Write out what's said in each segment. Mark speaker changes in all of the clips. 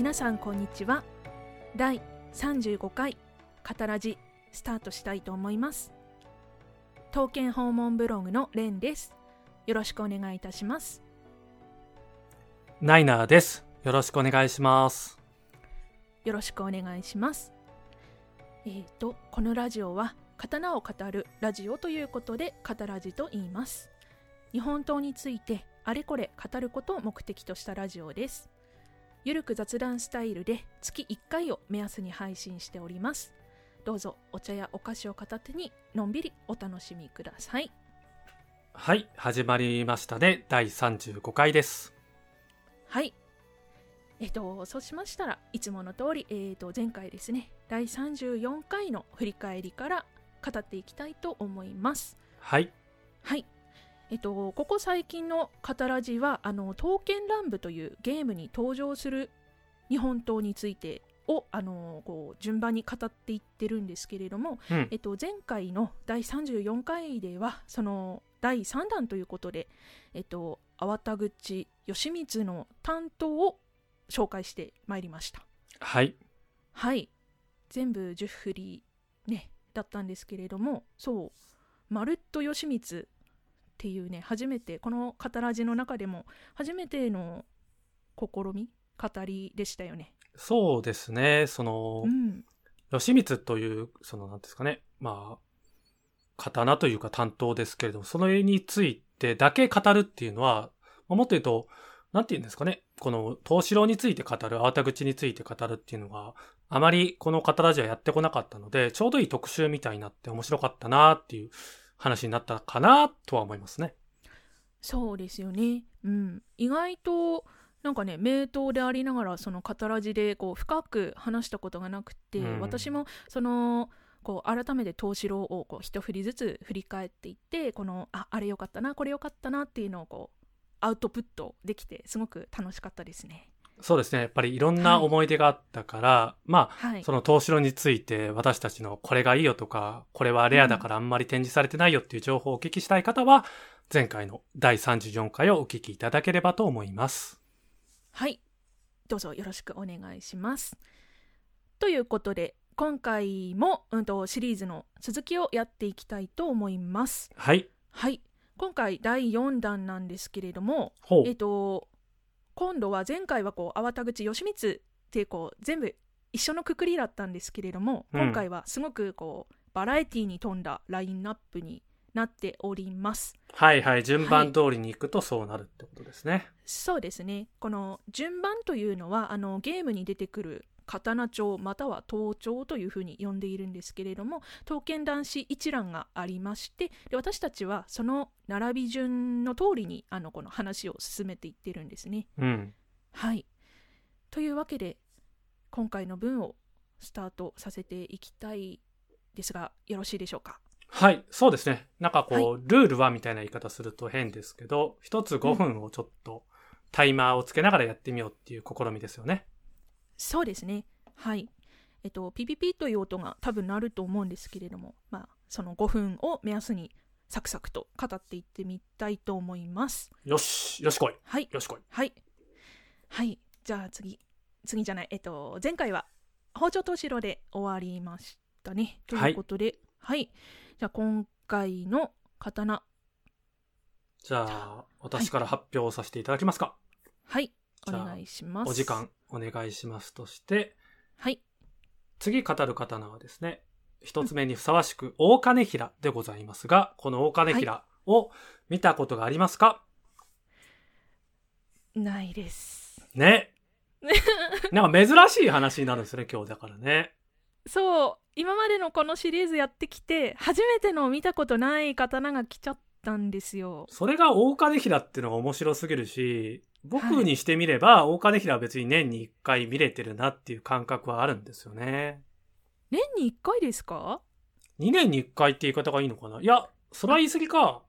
Speaker 1: 皆さんこんにちは。第35回カタラジスタートしたいと思います。刀剣訪問ブログのレンです。よろしくお願いいたします。
Speaker 2: ナイナーです。よろしくお願いします。
Speaker 1: よろしくお願いします。えーとこのラジオは刀を語るラジオということでカタラジと言います。日本刀についてあれこれ語ることを目的としたラジオですゆるく雑談スタイルで月1回を目安に配信しておりますどうぞお茶やお菓子を片手にのんびりお楽しみください
Speaker 2: はい、始まりましたね。第35回です。
Speaker 1: はいえっ、とそうしましたらいつもの通り、えー、と前回ですね第34回の振り返りから語っていきたいと思います
Speaker 2: はい。
Speaker 1: はい。えっと、ここ最近のカタラジは、あの、刀剣乱舞というゲームに登場する日本刀についてを、あの、こう、順番に語っていってるんですけれども、
Speaker 2: うん
Speaker 1: え。っと、前回の第34回では、その、第3弾ということで、えっと、粟田口義満の担当を紹介してまいりました。
Speaker 2: はい。
Speaker 1: はい。全部10振りね、だったんですけれども、そう、まるっと義満っていうね、初めて、この語らじの中でも、初めての試み語りでしたよね。
Speaker 2: そうですね。その
Speaker 1: う、ん。
Speaker 2: 吉光という、その、なんですかね。まあ、刀というか担当ですけれども、その絵についてだけ語るっていうのは、まあもっと言うと、なんて言うんですかね。この、東四郎について語る、粟田口について語るっていうのが、あまりこの語ラジはやってこなかったので、ちょうどいい特集みたいになって面白かったなっていう話になったかなとは思いますね。
Speaker 1: そうですよね。うん。意外と、なんかね、名刀でありながら、その語らじで、こう、深く話したことがなくて、
Speaker 2: うん
Speaker 1: 私も、その、こう改めて東四郎をこう一振りずつ振り返っていってこのああれよかったなこれよかったなっていうのをこうアウトプットできてすごく楽しかったですね。
Speaker 2: そうですね。やっぱりいろんな思い出があったから、まあ、
Speaker 1: はい
Speaker 2: その東城について私たちのこれがいいよとか、これはレアだからあんまり展示されてないよっていう情報をお聞きしたい方は、前回の第34回をお聞きいただければと思います。
Speaker 1: はいどうぞよろしくお願いします。ということで今回も、うん、とシリーズの続きをやっていきたいと思います。
Speaker 2: はい。
Speaker 1: はい今回第4弾なんですけれども。えっと今度は前回はこう粟田口義満ってこう全部一緒のくくりだったんですけれども、
Speaker 2: うん
Speaker 1: 今回はすごくこうバラエティに富んだラインナップになっております
Speaker 2: はいはい。順番通りに行くとそうなるってことですね。
Speaker 1: そうですねこの順番というのはあのゲームに出てくる刀帳または刀帳というふうに呼んでいるんですけれども刀剣男子一覧がありましてで私たちはその並び順の通りにあのこの話を進めていってるんですね
Speaker 2: うん。
Speaker 1: はい。というわけで、今回の分をスタートさせていきたいですが、よろしいでしょうか？
Speaker 2: はい。そうですね。なんかこう、
Speaker 1: は
Speaker 2: ルールはみたいな言い方すると変ですけど、一つ5分をちょっとタイマーをつけながらやってみようっていう試みですよね。
Speaker 1: そうですね。はい。えっと、ピピピという音が多分鳴ると思うんですけれども、まあ、その5分を目安にサクサクと語っていってみたいと思います。
Speaker 2: よし。よしこい。
Speaker 1: はい。
Speaker 2: よしこい。
Speaker 1: はい。はい。じゃあ次。次じゃない。えっと、前回は包丁と城で終わりましたね。ということで、はい。じゃあ今回の刀。
Speaker 2: じゃあ、私から発表させていただきますか。
Speaker 1: はい。お願いします。
Speaker 2: お時間お願いしますとして、
Speaker 1: はい。
Speaker 2: 次語る刀はですね、一つ目にふさわしく大金平でございますが、この大金平を見たことがありますか、
Speaker 1: ないです。
Speaker 2: ね。なんか珍しい話になるんですね、今日だからね。
Speaker 1: そう。今までのこのシリーズやってきて、初めての見たことない刀が来ちゃったんですよ。
Speaker 2: それが大金平っていうのが面白すぎるし、僕にしてみれば、大金平は別に年に一回見れてるなっていう感覚はあるんですよね。
Speaker 1: 年に1回ですか
Speaker 2: ？2年に一回って言い方がいいのかな？いや、それは言い過ぎか。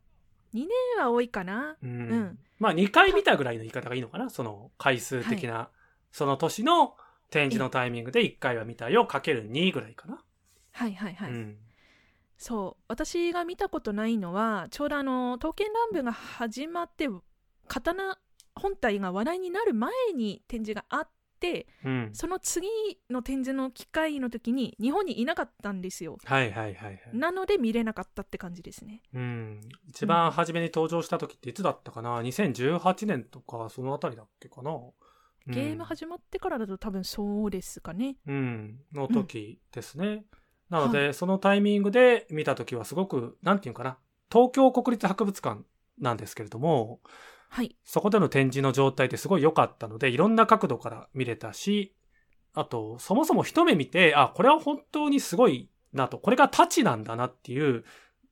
Speaker 1: ?2 年は多いかな。
Speaker 2: うん
Speaker 1: うん
Speaker 2: まあ2回見たぐらいの言い方がいいのかな？その回数的な、その年の展示のタイミングで1回は見たよかける2ぐらいかな。
Speaker 1: はいはいはい。
Speaker 2: うん。
Speaker 1: そう。私が見たことないのは、ちょうどあの、刀剣乱舞が始まって、刀本体が話題になる前に展示があっって
Speaker 2: うん。
Speaker 1: その次の展示の機会の時に日本にいなかったんですよ
Speaker 2: はいはいはいはい。
Speaker 1: なので見れなかったって感じですね
Speaker 2: うん。一番初めに登場した時っていつだったかな ?2018 年とか、そのあたりだっけかな？
Speaker 1: ゲーム始まってからだと多分そうですかね
Speaker 2: うん、の時ですね。なので、そのタイミングで見た時はすごく、なんていうかな、東京国立博物館なんですけれども、
Speaker 1: はい。
Speaker 2: そこでの展示の状態ってすごい良かったので、いろんな角度から見れたし、あと、そもそも一目見て、あ、これは本当にすごいなと、これが太刀なんだなっていう、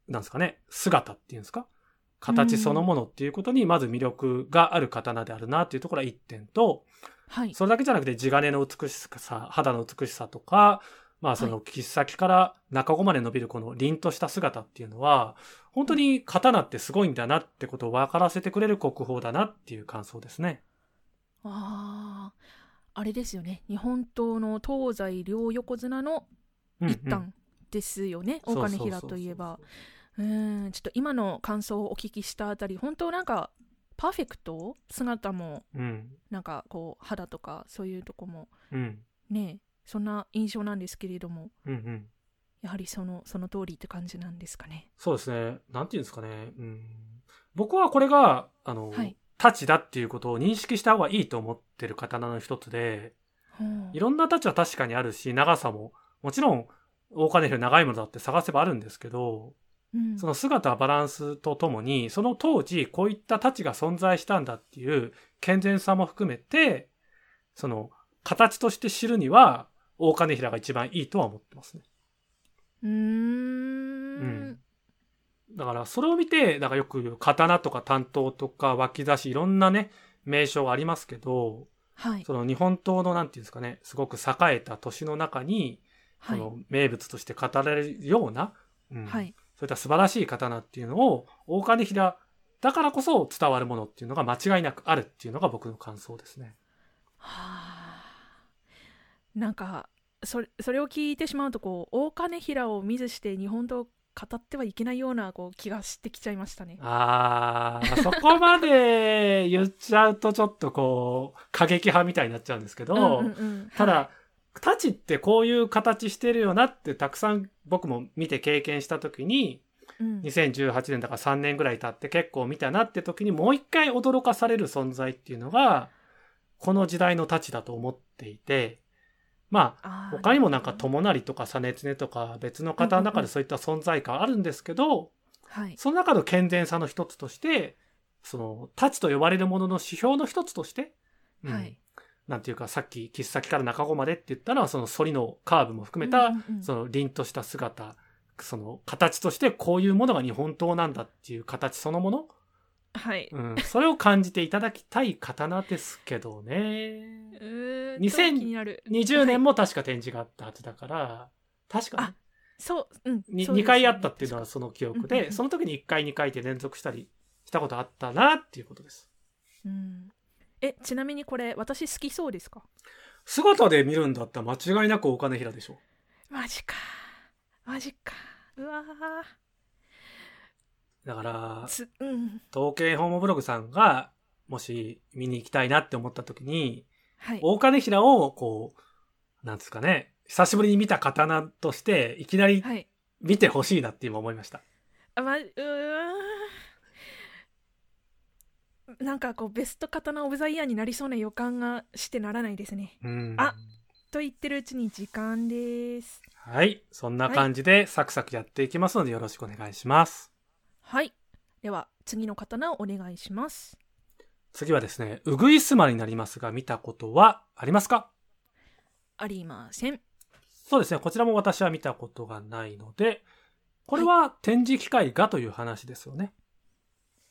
Speaker 2: なんですかね、姿っていうんですか？形そのものっていうことに、まず魅力がある刀であるなっていうところは一点と、
Speaker 1: はい。
Speaker 2: それだけじゃなくて地金の美しさ、肌の美しさとか、まあその切っ先から中子まで伸びるこの凛とした姿っていうのは、本当に刀ってすごいんだなってことを分からせてくれる国宝だなっていう感想ですね。
Speaker 1: あーあれですよね日本刀の東西両横綱の
Speaker 2: うんうん
Speaker 1: 一端ですよね、大金平といえば。うーんちょっと今の感想をお聞きしたあたり本当なんかパーフェクト姿も
Speaker 2: うん。
Speaker 1: なんかこう肌とかそういうとこも
Speaker 2: うん。
Speaker 1: ねそんな印象なんですけれども
Speaker 2: うんうん。
Speaker 1: やはりそのその通りって感じなんですかね
Speaker 2: そうですね。なんていうんですかね。うん。僕はこれが、あの、
Speaker 1: はい
Speaker 2: 太刀だっていうことを認識した方がいいと思ってる刀の一つで、
Speaker 1: ほう
Speaker 2: いろんな太刀は確かにあるし、長さも、もちろん、大金平長いものだって探せばあるんですけど、
Speaker 1: うん
Speaker 2: その姿バランスとともに、その当時こういった太刀が存在したんだっていう健全さも含めて、その形として知るには、大金平が一番いいとは思ってますね。
Speaker 1: うーん。
Speaker 2: ん。だからそれを見て、だからよく刀とか担当とか脇差しいろんなね、名称がありますけど、
Speaker 1: はい。
Speaker 2: その日本刀のなんていうんですかね、すごく栄えた都市の中に、そ
Speaker 1: はい。
Speaker 2: の名物として語られるような、うん。
Speaker 1: はい。
Speaker 2: そういった素晴らしい刀っていうのを、大金平だからこそ伝わるものっていうのが間違いなくあるっていうのが僕の感想ですね。
Speaker 1: はあ。なんかそれそれを聞いてしまうとこう大金平を見ずして日本刀を語ってはいけないようなこう気がしてきちゃいましたね。
Speaker 2: あー、そこまで言っちゃうとちょっとこう、過激派みたいになっちゃうんですけど、
Speaker 1: うんうんうん。
Speaker 2: ただ、
Speaker 1: はい
Speaker 2: 太刀ってこういう形してるよなってたくさん僕も見て経験した時に、
Speaker 1: うん。
Speaker 2: 2018年だから3年ぐらい経って結構見たなって時にもう一回驚かされる存在っていうのが、この時代の太刀だと思っていて、まあ、他にもなんか友成とか実常とか別の方の中でそういった存在感あるんですけど、
Speaker 1: はい。
Speaker 2: その中の健全さの一つとして、その、太刀と呼ばれるものの指標の一つとして、うん
Speaker 1: はい。
Speaker 2: なんていうかさっき切っ先から中子までって言ったのはその反りのカーブも含めた、その凛とした姿、その形としてこういうものが日本刀なんだっていう形そのもの、
Speaker 1: はい。
Speaker 2: うん、それを感じていただきたい刀ですけどね。
Speaker 1: うーん
Speaker 2: 2000
Speaker 1: と気になる。
Speaker 2: 20年も確か展示があったはずだから、確か
Speaker 1: あそう、うん。
Speaker 2: に2
Speaker 1: そうです
Speaker 2: 回あったっていうのはその記憶で、その時に1回2回って連続したりしたことあったなっていうことです。
Speaker 1: うん。え、ちなみにこれ、私好きそうですか？
Speaker 2: 姿で見るんだったら間違いなくお金平でしょ。
Speaker 1: マジか。マジか。うわ
Speaker 2: だから
Speaker 1: うん。
Speaker 2: 統計ホームブログさんが、もし見に行きたいなって思った時に、
Speaker 1: はい。
Speaker 2: 大金平を、こう、なんですかね、久しぶりに見た刀として、いきなり
Speaker 1: はい。
Speaker 2: 見てほしいなって今思いました。
Speaker 1: あ、ま、う。なんかこう、ベスト刀オブザイヤーになりそうな予感がしてならないですね。
Speaker 2: うん。
Speaker 1: あと言ってるうちに時間です。
Speaker 2: はい。そんな感じでサクサクやっていきますのでよろしくお願いします。
Speaker 1: はい。では、次の刀をお願いします。
Speaker 2: 次はですね、うぐいすまになりますが、見たことはありますか？
Speaker 1: ありません。
Speaker 2: そうですね、こちらも私は見たことがないので、これは展示機会がという話ですよね。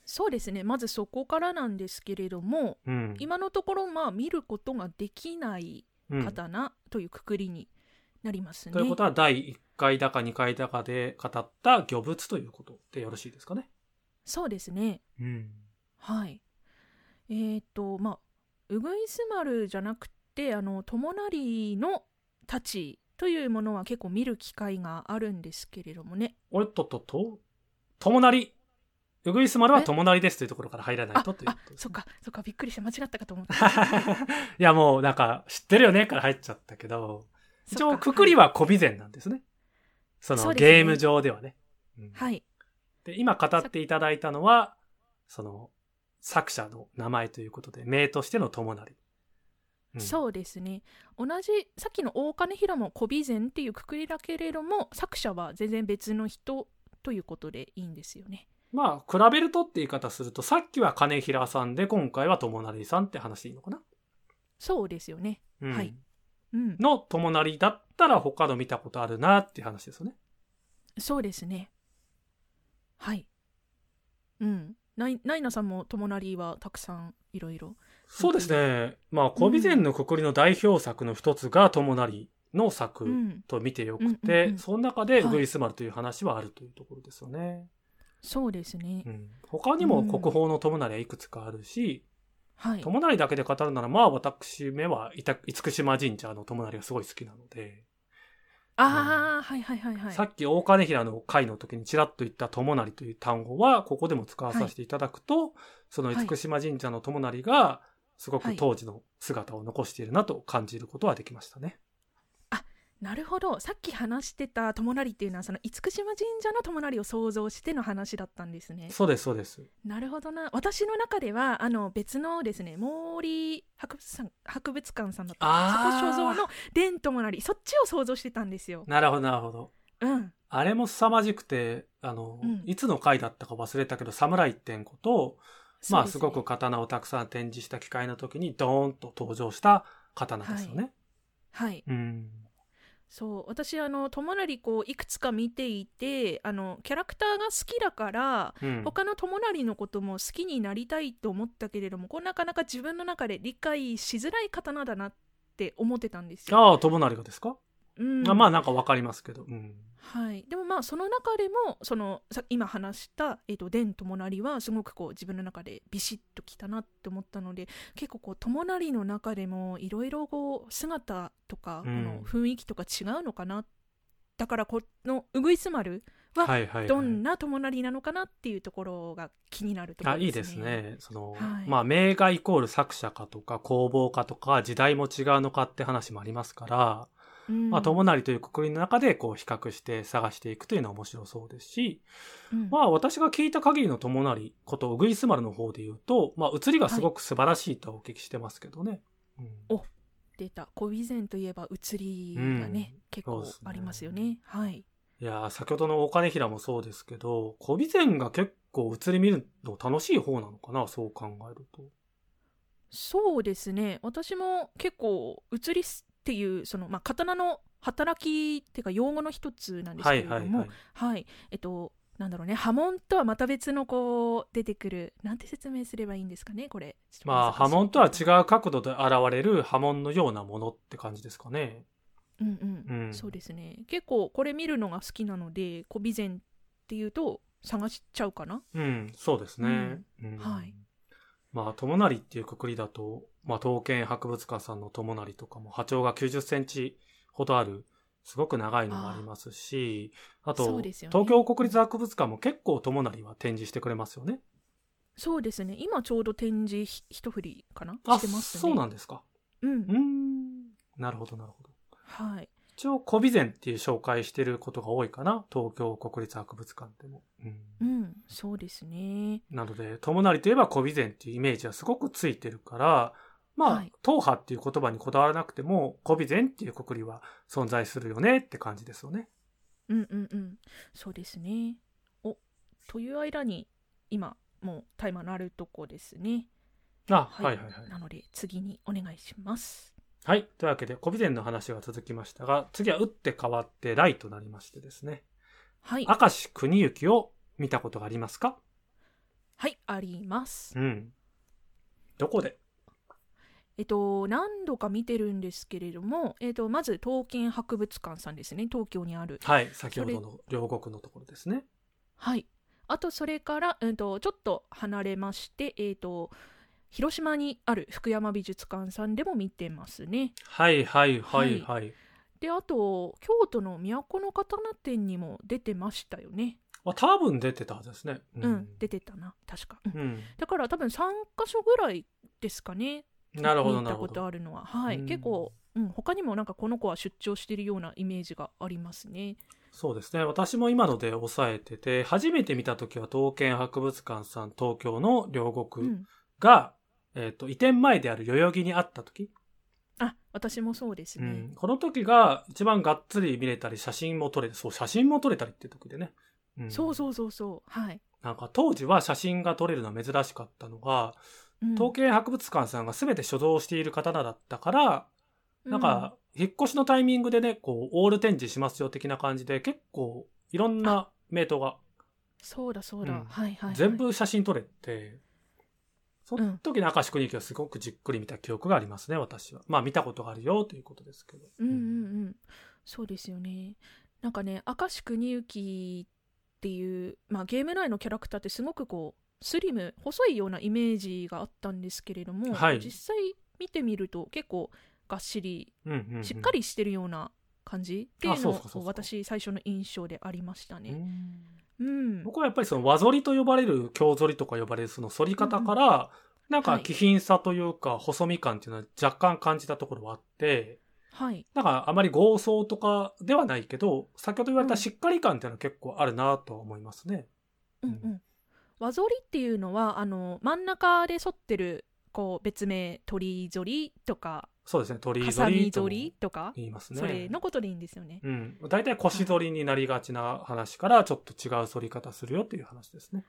Speaker 1: そうですね。まずそこからなんですけれども、
Speaker 2: うん。
Speaker 1: 今のところ、まあ、見ることができない
Speaker 2: うん
Speaker 1: 刀というくくりになりますね。
Speaker 2: ということは、第1回だか2回だかで語った魚物ということでよろしいですかね。
Speaker 1: そうですね。
Speaker 2: うん。
Speaker 1: はい。えーっと、まあ、うぐいす丸じゃなくて、あの、友成の太刀というものは結構見る機会があるんですけれどもね。
Speaker 2: おっとっとっと、友成。ウグイス丸は友成ですというところから入らない
Speaker 1: あ
Speaker 2: とという
Speaker 1: あ
Speaker 2: ことです
Speaker 1: そっかそっかびっくりした間違ったかと思った
Speaker 2: いや、もうなんか、知ってるよねから入っちゃったけど、一応、くくりは小備前なんですね。そのゲーム上ではね。うん。
Speaker 1: はい。
Speaker 2: で、今語っていただいたのは、その、作者の名前ということで、名としての友成。うん。
Speaker 1: そうですね。同じさっきの大金平も小備前っていうくくりだけれども作者は全然別の人ということでいいんですよね。
Speaker 2: まあ、比べるとって言い方すると、さっきは金平さんで、今回は友成さんって話でいいのかな、
Speaker 1: そうですよね。
Speaker 2: うん。
Speaker 1: はい。うん
Speaker 2: の友成だったら他の見たことあるなっていう話ですよね。
Speaker 1: そうですね。はい。うん。ないナイナさんも友成はたくさんいろいろ。
Speaker 2: そうですね。まあ、小備前のくくりの代表作の一つが友成の作
Speaker 1: うん。
Speaker 2: と見てよく
Speaker 1: うんうん
Speaker 2: て、
Speaker 1: うん。
Speaker 2: その中で
Speaker 1: はい。
Speaker 2: ウグイス丸という話はあるというところですよね。
Speaker 1: そうですね。
Speaker 2: うん、他にも国宝の友成はいくつかあるし、
Speaker 1: はい。
Speaker 2: 友成だけで語るなら、まあ私めはいた厳島神社の友成がすごい好きなので、
Speaker 1: ああはいはいはいはい。
Speaker 2: さっき大金平の回の時にちらっと言った友成という単語は、ここでも使わさせていただくと、その厳島神社の友成が、すごく当時の姿を残しているなと感じることはできましたね。
Speaker 1: なるほど。さっき話してた友成っていうのはその厳島神社の友成を想像しての話だったんですね。
Speaker 2: そうです、そうです。
Speaker 1: なるほどな。私の中ではあの別のですね毛利博物館博物館さんだったそこ所蔵の伝友成そっちを想像してたんですよ。
Speaker 2: なるほど、なるほど。
Speaker 1: うん。
Speaker 2: あれも凄まじくて、あの、
Speaker 1: うん。
Speaker 2: いつの回だったか忘れたけど、侍一点子と、まあ、すごく刀をたくさん展示した機会の時に、ドーンと登場した刀ですよね。
Speaker 1: はい。
Speaker 2: うん。
Speaker 1: そう私あの友成こういくつか見ていてあのキャラクターが好きだから
Speaker 2: うん。
Speaker 1: 他の友成のことも好きになりたいと思ったけれどもこうなかなか自分の中で理解しづらい刀だなって思ってたんですよ。
Speaker 2: ああ、友成がですか、
Speaker 1: うん
Speaker 2: あまあ、なんかわかりますけど。うん。
Speaker 1: はい、でもまあその中でもそのさ今話した、えー、と伝友成はすごくこう自分の中でビシッときたなって思ったので結構こう友成の中でもいろいろこう姿とかこ
Speaker 2: うん
Speaker 1: の雰囲気とか違うのかな、だからこのうぐいす丸は。どんな友成なのかなっていうところが気になるところ
Speaker 2: あ、いい
Speaker 1: で
Speaker 2: ですすね。その、
Speaker 1: はい
Speaker 2: まあ、名画イコール作者かとか、工房かとか、時代も違うのかって話もありますから、
Speaker 1: うん。
Speaker 2: まあ、友成というくくりの中で、こう、比較して探していくというのは面白そうですし、
Speaker 1: うん。
Speaker 2: まあ、私が聞いた限りの友成こと、うぐいす丸の方で言うと、まあ、映りがすごく素晴らしいとはお聞きしてますけどね。うん。
Speaker 1: お出た。小備前といえば写りがね、
Speaker 2: うん。
Speaker 1: 結構ありますよね。はい。
Speaker 2: いやー、先ほどの大金平もそうですけど、小備前が結構映り見るの楽しい方なのかな、そう考えると。
Speaker 1: そうですね。私も結構写りっていうその、まあ、刀の働きっていうか用語の一つなんです
Speaker 2: は
Speaker 1: けれども
Speaker 2: いはいはい。
Speaker 1: はい。えっとなんだろうね。波紋とはまた別のこう出てくるなんて説明すればいいんですかねこれ。
Speaker 2: まあ、波紋とは違
Speaker 1: う
Speaker 2: う角度で現れる波紋のようなものって感じですかね。
Speaker 1: うんうん、
Speaker 2: うん。
Speaker 1: そうですね。結構これ見るのが好きなので小備前っていうと探しちゃうかな。
Speaker 2: うん、そうですね。うん。
Speaker 1: はい。
Speaker 2: まあ、友成っていうくくりだと、まあ、東県博物館さんの友成とかも波長が90センチほどある、すごく長いのもありますし、あと、
Speaker 1: ね
Speaker 2: 東京国立博物館も結構友成は展示してくれますよね。
Speaker 1: そうですね今ちょうど展示ひ一振りかな？
Speaker 2: あ、
Speaker 1: してますね
Speaker 2: そうなんですか。
Speaker 1: うん
Speaker 2: うーん。なるほど、なるほど。
Speaker 1: はい
Speaker 2: 一応、小備前っていう紹介してることが多いかな。東京国立博物館でも。うん。
Speaker 1: うんそうですね。
Speaker 2: なので、友成といえば小備前っていうイメージはすごくついてるから、まあ、
Speaker 1: はい。
Speaker 2: 党派っていう言葉にこだわらなくても、小備前っていうくくりは存在するよねって感じですよね。
Speaker 1: うんうんうん。そうですね。おという間に今もうタイマー鳴るとこですね。
Speaker 2: あ、
Speaker 1: はい。
Speaker 2: はい、はいはい。
Speaker 1: なので次にお願いします
Speaker 2: はい。というわけで、小備前の話が続きましたが、次は打って変わって来となりましてですね。
Speaker 1: はい
Speaker 2: 明石国行を見たことがありますか？
Speaker 1: はいあります
Speaker 2: うん。どこで？
Speaker 1: えっと何度か見てるんですけれどもえっとまず東京博物館さんですね東京にある
Speaker 2: はい。先ほどの両国のところですね。
Speaker 1: はいあとそれから、うん、とちょっと離れましてえっと広島にある福山美術館さんでも見てますね。
Speaker 2: はいはいはい
Speaker 1: は
Speaker 2: はい。
Speaker 1: であと京都の都の刀店にも出てましたよね。
Speaker 2: あ、多分出てたはずですね。う
Speaker 1: うん、出てたな。確か、うん。
Speaker 2: うん。
Speaker 1: だから多分3箇所ぐらいですかね。
Speaker 2: なるほど、
Speaker 1: 見たこと
Speaker 2: なるほど。
Speaker 1: あるのは。はい、
Speaker 2: うん。
Speaker 1: 結構、うん、他にもなんかこの子は出張してるようなイメージがありますね。
Speaker 2: そうですね。私も今ので押さえてて、初めて見た時は東建博物館さん東京の両
Speaker 1: う
Speaker 2: 国
Speaker 1: ん。
Speaker 2: が、えっ、と、移転前である代々木にあった時、
Speaker 1: あ私もそうですね、
Speaker 2: うん、この時が一番がっつり見れたり、写真も撮れる。そう、写真も撮れたりって時でね。うん。
Speaker 1: そうそうそうそう。はい、
Speaker 2: なんか当時は写真が撮れるのは珍しかったのが、
Speaker 1: うん。
Speaker 2: 東京博物館さんが全て所蔵している刀だったから、なんか、引っ越しのタイミングでね、こう、オール展示しますよ的な感じで、結構、いろんな名刀が
Speaker 1: そうだそうだ、
Speaker 2: うん。
Speaker 1: はいはい、はい、
Speaker 2: 全部写真撮れて、その時の明石国行はすごくじっくり見た記憶がありますね、私は。まあ見たことがあるよということですけど。
Speaker 1: うんうんうん。そうですよね。なんかね明石国行っていう、まあ、ゲーム内のキャラクターってすごくこうスリム細いようなイメージがあったんですけれども、
Speaker 2: はい。
Speaker 1: 実際見てみると結構がっしり
Speaker 2: うん
Speaker 1: しっかりしてるような感じってい
Speaker 2: あ
Speaker 1: うのを私最初の印象でありました
Speaker 2: う
Speaker 1: ね。
Speaker 2: ん
Speaker 1: うん、
Speaker 2: 僕はやっぱりその和反りと呼ばれる京反りとか呼ばれるその反り方から、なんか
Speaker 1: はい。
Speaker 2: 気品さというか細身感っていうのは若干感じたところはあって、
Speaker 1: はい、
Speaker 2: なんかあまり豪壮とかではないけど、先ほど言われたしっかり感っていうのは結構あるなとは思いますね。
Speaker 1: うんうん、和反りっていうのはあの真ん中で反ってるこう別名鳥反りとか
Speaker 2: そうですね、鳥
Speaker 1: ハサ
Speaker 2: 反りとも
Speaker 1: ミ反りとか、
Speaker 2: 言いますね。
Speaker 1: それのことでいいんですよね。
Speaker 2: うん。大体腰反りになりがちな話から、ちょっと違う反り方するよっていう話ですね。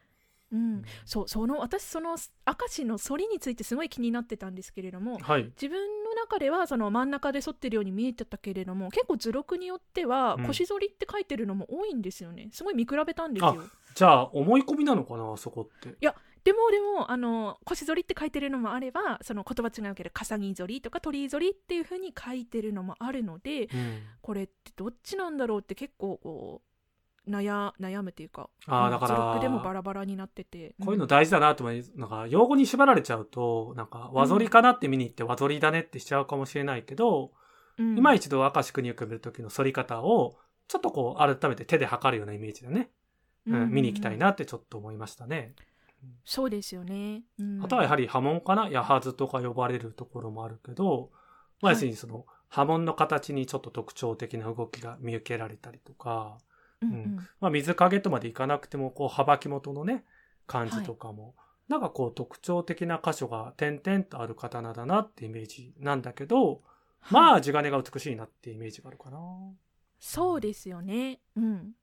Speaker 1: うん、そうその私その明石の反りについてすごい気になってたんですけれども
Speaker 2: はい。
Speaker 1: 自分の中ではその真ん中で反ってるように見えてたけれども結構図録によっては
Speaker 2: うん
Speaker 1: 腰反りって書いてるのも多いんですよねすごい見比べたんですよ
Speaker 2: じゃあ、思い込みなのかな、そこって。
Speaker 1: でもでもあの腰反りって書いてるのもあればその言葉違うけど笠木反りとか鳥居反りっていう風に書いてるのもあるので
Speaker 2: うん。
Speaker 1: これってどっちなんだろうって結構こう悩悩むっていうか
Speaker 2: ああ、だから、
Speaker 1: でもバラバラになってて。
Speaker 2: こういうの大事だなと思い、なんか、用語に縛られちゃうと、なんか、和反りかなって見に行って和反りだねってしちゃうかもしれないけど、
Speaker 1: うん。
Speaker 2: 今一度明石国を組める時の反り方を、ちょっとこう、改めて手で測るようなイメージでね、うん、見に行きたいなってちょっと思いましたね。
Speaker 1: そうですよね、うん。
Speaker 2: あとはやはり波紋かな？矢はずとか呼ばれるところもあるけど、まあ、
Speaker 1: はい。
Speaker 2: 要するにその波紋の形にちょっと特徴的な動きが見受けられたりとか、
Speaker 1: うんうん。
Speaker 2: まあ、水影とまでいかなくても、こう、幅木元のね、感じとかも、なんかこう、特徴的な箇所が点々とある刀だなってイメージなんだけど、ま
Speaker 1: はい。
Speaker 2: あ、地金が美しいなってイメージがあるかな。
Speaker 1: そうですよね。うん。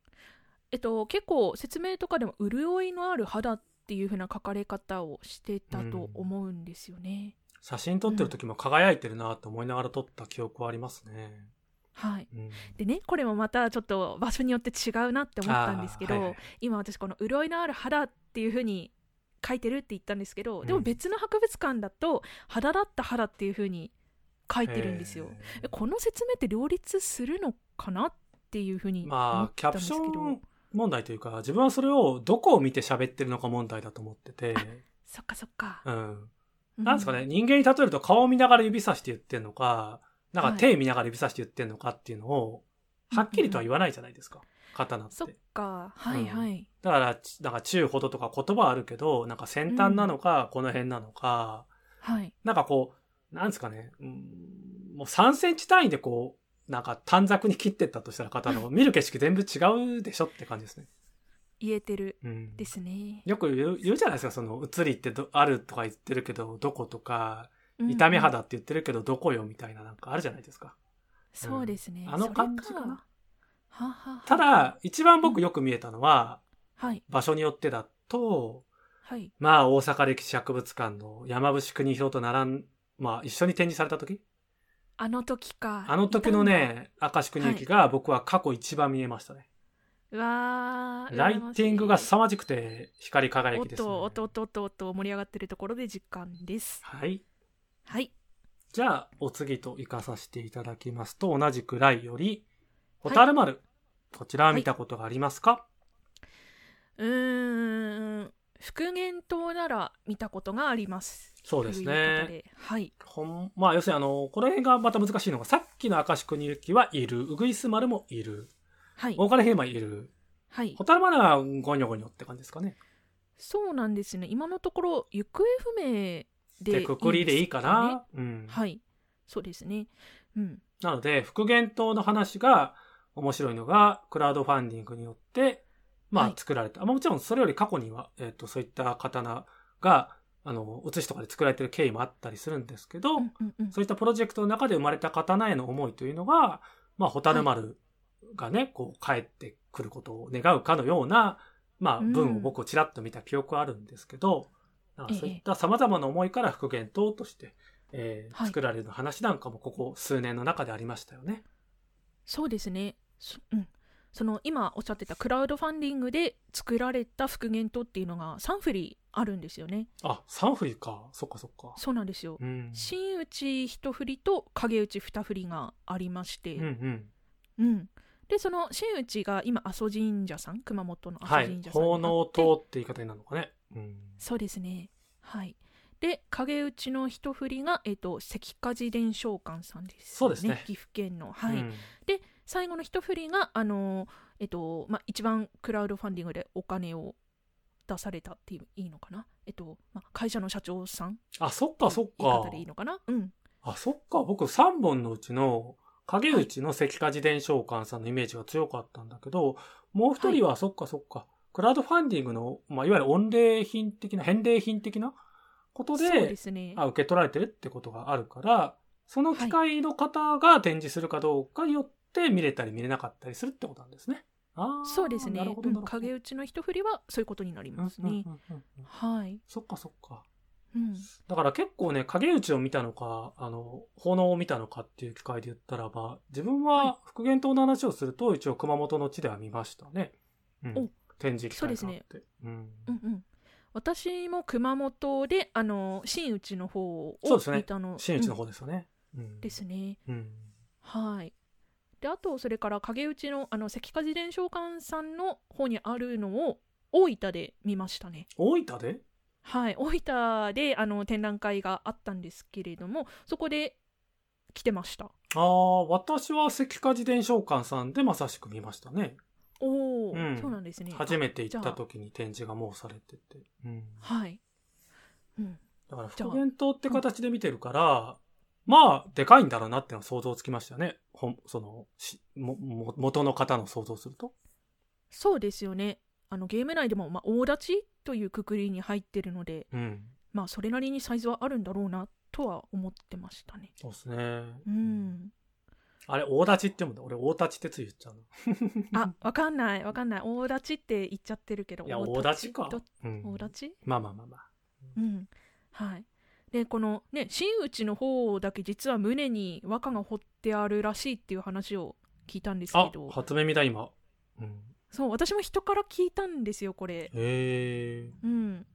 Speaker 1: えっと結構説明とかでも潤いのある肌っていう風な書かれ方をしてたと思うんですよね、
Speaker 2: 写真撮ってる時も輝いてるなと思いながら撮った記憶はありますね。
Speaker 1: はい。
Speaker 2: うん、
Speaker 1: でねこれもまたちょっと場所によって違うなって思ったんですけど、
Speaker 2: はいはい。
Speaker 1: 今私この潤いのある肌っていう風に書いてるって言ったんですけど、でも
Speaker 2: うん
Speaker 1: 別の博物館だと肌だった肌っていう風に書いてるんですよ、この説明って両立するのかなっていう風に思
Speaker 2: まあ
Speaker 1: っ、
Speaker 2: キャプシ
Speaker 1: たんですけど、
Speaker 2: ョン問題というか、自分はそれをどこを見て喋ってるのか問題だと思ってて、
Speaker 1: そっかそっか、
Speaker 2: うん。
Speaker 1: う
Speaker 2: なんですかね、人間に例えると顔を見ながら指さして言ってんのか、なんか手見ながら指さして言ってんのかっていうのを、はっきりとは言わないじゃないですか。刀っ
Speaker 1: そっ
Speaker 2: て。
Speaker 1: か。はいはい、
Speaker 2: だから、ちなんか中ほどとか言葉はあるけど、なんか先端なのか、この辺なのか、
Speaker 1: はい。
Speaker 2: なんかこう、なんですかね、うんもう3センチ単位でこう、なんか短冊に切ってったとしたら刀を 見る景色全部違うでしょって感じですね。
Speaker 1: 言えてる
Speaker 2: うん。
Speaker 1: ですね。
Speaker 2: よく言う言うじゃないですか、その、映りってどあるとか言ってるけど、どことか、
Speaker 1: うん
Speaker 2: 痛み肌って言ってるけど、どこよみたいななんかあるじゃないですか。
Speaker 1: そうですね、
Speaker 2: あの感じかな。
Speaker 1: はあは。あ
Speaker 2: ただ、一番僕よく見えたのは、
Speaker 1: はい。
Speaker 2: 場所によってだと、
Speaker 1: はい。
Speaker 2: まあ、大阪歴史博物館の山伏国広と並ん、まあ、一緒に展示された時
Speaker 1: あの時か
Speaker 2: あの時のね、明石国行が僕は過去一番見えましたね。
Speaker 1: うわー
Speaker 2: ライティングが
Speaker 1: 羨
Speaker 2: 凄まじくて、光り輝きです、ね。
Speaker 1: おっとおっとおっとおっと盛り上がってるところで実感です
Speaker 2: はい。
Speaker 1: はい
Speaker 2: じゃあ、お次と行かさせていただきますと、同じくライより、ホタル丸。こちらは見たことがありますか、
Speaker 1: うーん復元島なら見たことがあります
Speaker 2: そうですね。
Speaker 1: ではい
Speaker 2: ほん、まあ、要するにあの、この辺がまた難しいのが、さっきの明石国行はいる、ウグイス丸もいる、
Speaker 1: はい
Speaker 2: 大金平馬いる、
Speaker 1: はい
Speaker 2: ホ。タルマルはゴニョゴニョって感じですかね。
Speaker 1: そうなんですね。今のところ、行方不明で
Speaker 2: で、くくりでいいか。な。うん。
Speaker 1: はい。そうですね。うん。
Speaker 2: なので、復元刀の話が面白いのが、クラウドファンディングによって、まあ
Speaker 1: はい
Speaker 2: 作られた。まあもちろんそれより過去には、えっ、と、そういった刀が、あの、写しとかで作られてる経緯もあったりするんですけど、
Speaker 1: うんうんうん
Speaker 2: そういったプロジェクトの中で生まれた刀への思いというのが、まあ、ホタル丸がね、こう、帰ってくることを願うかのような、まあ、
Speaker 1: うん
Speaker 2: 文を僕ちらっと見た記憶はあるんですけど、なんかそういった様々な思いから復元刀として、えー
Speaker 1: はい
Speaker 2: 作られる話なんかもここ数年の中でありましたよね。
Speaker 1: そうですね。そうん。その今おっしゃってたクラウドファンディングで作られた復元刀っていうのが3振りあるんですよね。
Speaker 2: あ、サンフリーか。そっかそっか。
Speaker 1: そうなんですよ。
Speaker 2: うん。
Speaker 1: 真打ち一振りと影打ち二振りがありまして、
Speaker 2: うんうん。
Speaker 1: うんでその真打ちが今阿蘇神社さん熊本の阿蘇
Speaker 2: はい
Speaker 1: 神。社さんにあって、
Speaker 2: 奉納刀って言い方になるのかね。うん。
Speaker 1: そうですねはいで影打ちの一振りが、えっと関鍛冶伝承館さんです、
Speaker 2: そうですね
Speaker 1: 岐阜県のはい、
Speaker 2: うん
Speaker 1: 最後の一振りがあのえっとまあ一番クラウドファンディングでお金を出されたっていういいのかな？えっと、まあ、会社の社長さん。
Speaker 2: あ、そっかそっか。
Speaker 1: 言い方でいい。のかな？うん。
Speaker 2: あ、そっか。僕3本のうちの、影内の関鍛冶伝承館さんのイメージが強かったんだけど、もう一人は、そっかそっか。クラウドファンディングの、まあ、いわゆる御礼品的な、返礼品的なことで、
Speaker 1: ですね。
Speaker 2: あ受け取られてるってことがあるから、その機会の方が展示するかどうかによって見れたり見れなかったりするってことなんですね。ああ。
Speaker 1: そうですねう。影打ちの一振りはそういうことになりますね、はい、
Speaker 2: そっかそっか。
Speaker 1: うん、
Speaker 2: だから結構ね、影打ちを見たのか、あの、奉納を見たのかっていう機会で言ったらば、自分
Speaker 1: は
Speaker 2: 復元刀の話をすると、一応熊本の地では見ましたね。うん
Speaker 1: お
Speaker 2: 展示機会があって。
Speaker 1: そうです
Speaker 2: うん。
Speaker 1: うんうん私も熊本であの真打ちの方を
Speaker 2: そうですね
Speaker 1: 見たの
Speaker 2: 方ですよね。うん。
Speaker 1: ですね
Speaker 2: うん。
Speaker 1: はいであとそれから影打ちのあの関鍛冶伝承館さんの方にあるのを大分で見ましたね。
Speaker 2: 大分で？
Speaker 1: はい大分であの展覧会があったんですけれどもそこで来てました。
Speaker 2: ああ、私は関鍛冶伝承館さんでまさしく見ましたね。
Speaker 1: おお、
Speaker 2: うん。
Speaker 1: そうなんですね。
Speaker 2: 初めて行った時に展示がもうされてて。うん。
Speaker 1: はい、うん、
Speaker 2: だから復元刀って形で見てるから、まあ、でかいんだろうなってのは想像つきましたよね。ほん、その、し、も、も、元の方の想像すると。
Speaker 1: そうですよねあのゲーム内でも、まあ、大立ちというくくりに入ってるので
Speaker 2: うん。
Speaker 1: まあそれなりにサイズはあるんだろうなとは思ってましたね
Speaker 2: そうですね。
Speaker 1: うん
Speaker 2: あれ、大立ちって読むんだ。俺、大立ちってつい言っちゃうの。
Speaker 1: あわかんないわかんない大立ちって言っちゃってるけど
Speaker 2: いや、大立ちか。
Speaker 1: 大立ち？
Speaker 2: まあまあまあまあ。
Speaker 1: うんはいでこのね真打ちの方だけ実は胸に和歌が彫ってあるらしいっていう話を聞いたんですけ
Speaker 2: あ
Speaker 1: ど、
Speaker 2: 初耳だ、今。うん。
Speaker 1: そう私も人から聞いたんですよこれ
Speaker 2: へえ。
Speaker 1: うん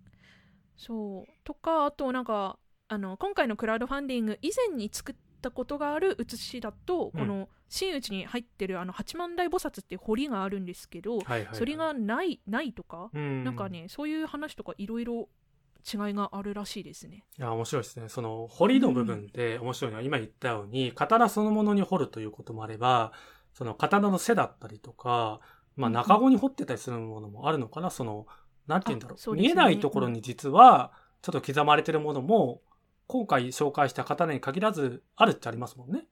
Speaker 1: そうとかあとなんかあの今回のクラウドファンディング以前に作ったことがある写しだと、
Speaker 2: うん
Speaker 1: この真打ちに入ってるあの八幡大菩薩って彫りがあるんですけど、
Speaker 2: はいはいはい。
Speaker 1: それがないないとか、
Speaker 2: うん。
Speaker 1: なんか。ねそういう話とかいろいろ違いがあるらしいですね。
Speaker 2: いや、面白いですね。その、彫りの部分で面白いのは、今言ったように、刀そのものに彫るということもあれば、その刀の背だったりとか、まあ中子に彫ってたりするものもあるのかな、その、なんて言うんだろう。
Speaker 1: うね
Speaker 2: 見えないところに実は、ちょっと刻まれてるものも、今回紹介した刀に限らず、あるっちゃありますもんね。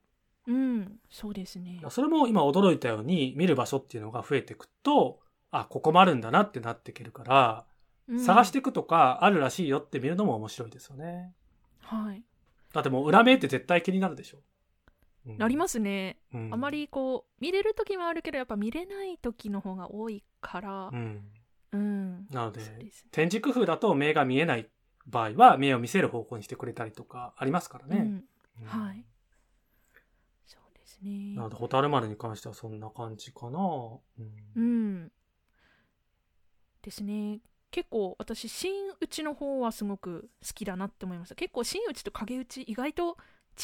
Speaker 1: うんそうですね。
Speaker 2: それも今驚いたように、見る場所っていうのが増えていくと、あ、ここもあるんだなってなっていけるから、
Speaker 1: うん
Speaker 2: 探していくとか、あるらしいよって見るのも面白いですよね。
Speaker 1: はい
Speaker 2: だってもう裏目って絶対気になるでしょ。うん
Speaker 1: なりますね。
Speaker 2: うん
Speaker 1: あまりこう見れる時もあるけどやっぱ見れない時の方が多いから
Speaker 2: う、ん。
Speaker 1: うん、
Speaker 2: なので
Speaker 1: ね
Speaker 2: 展示工夫だと目が見えない場合は目を見せる方向にしてくれたりとかありますからね。
Speaker 1: はい。そうですね
Speaker 2: な。ので、ホタル丸に関してはそんな感じかな。うん
Speaker 1: うん。ですね。結構私真打ちの方はすごく好きだなって思いました。結構真打ちと影打ち意外と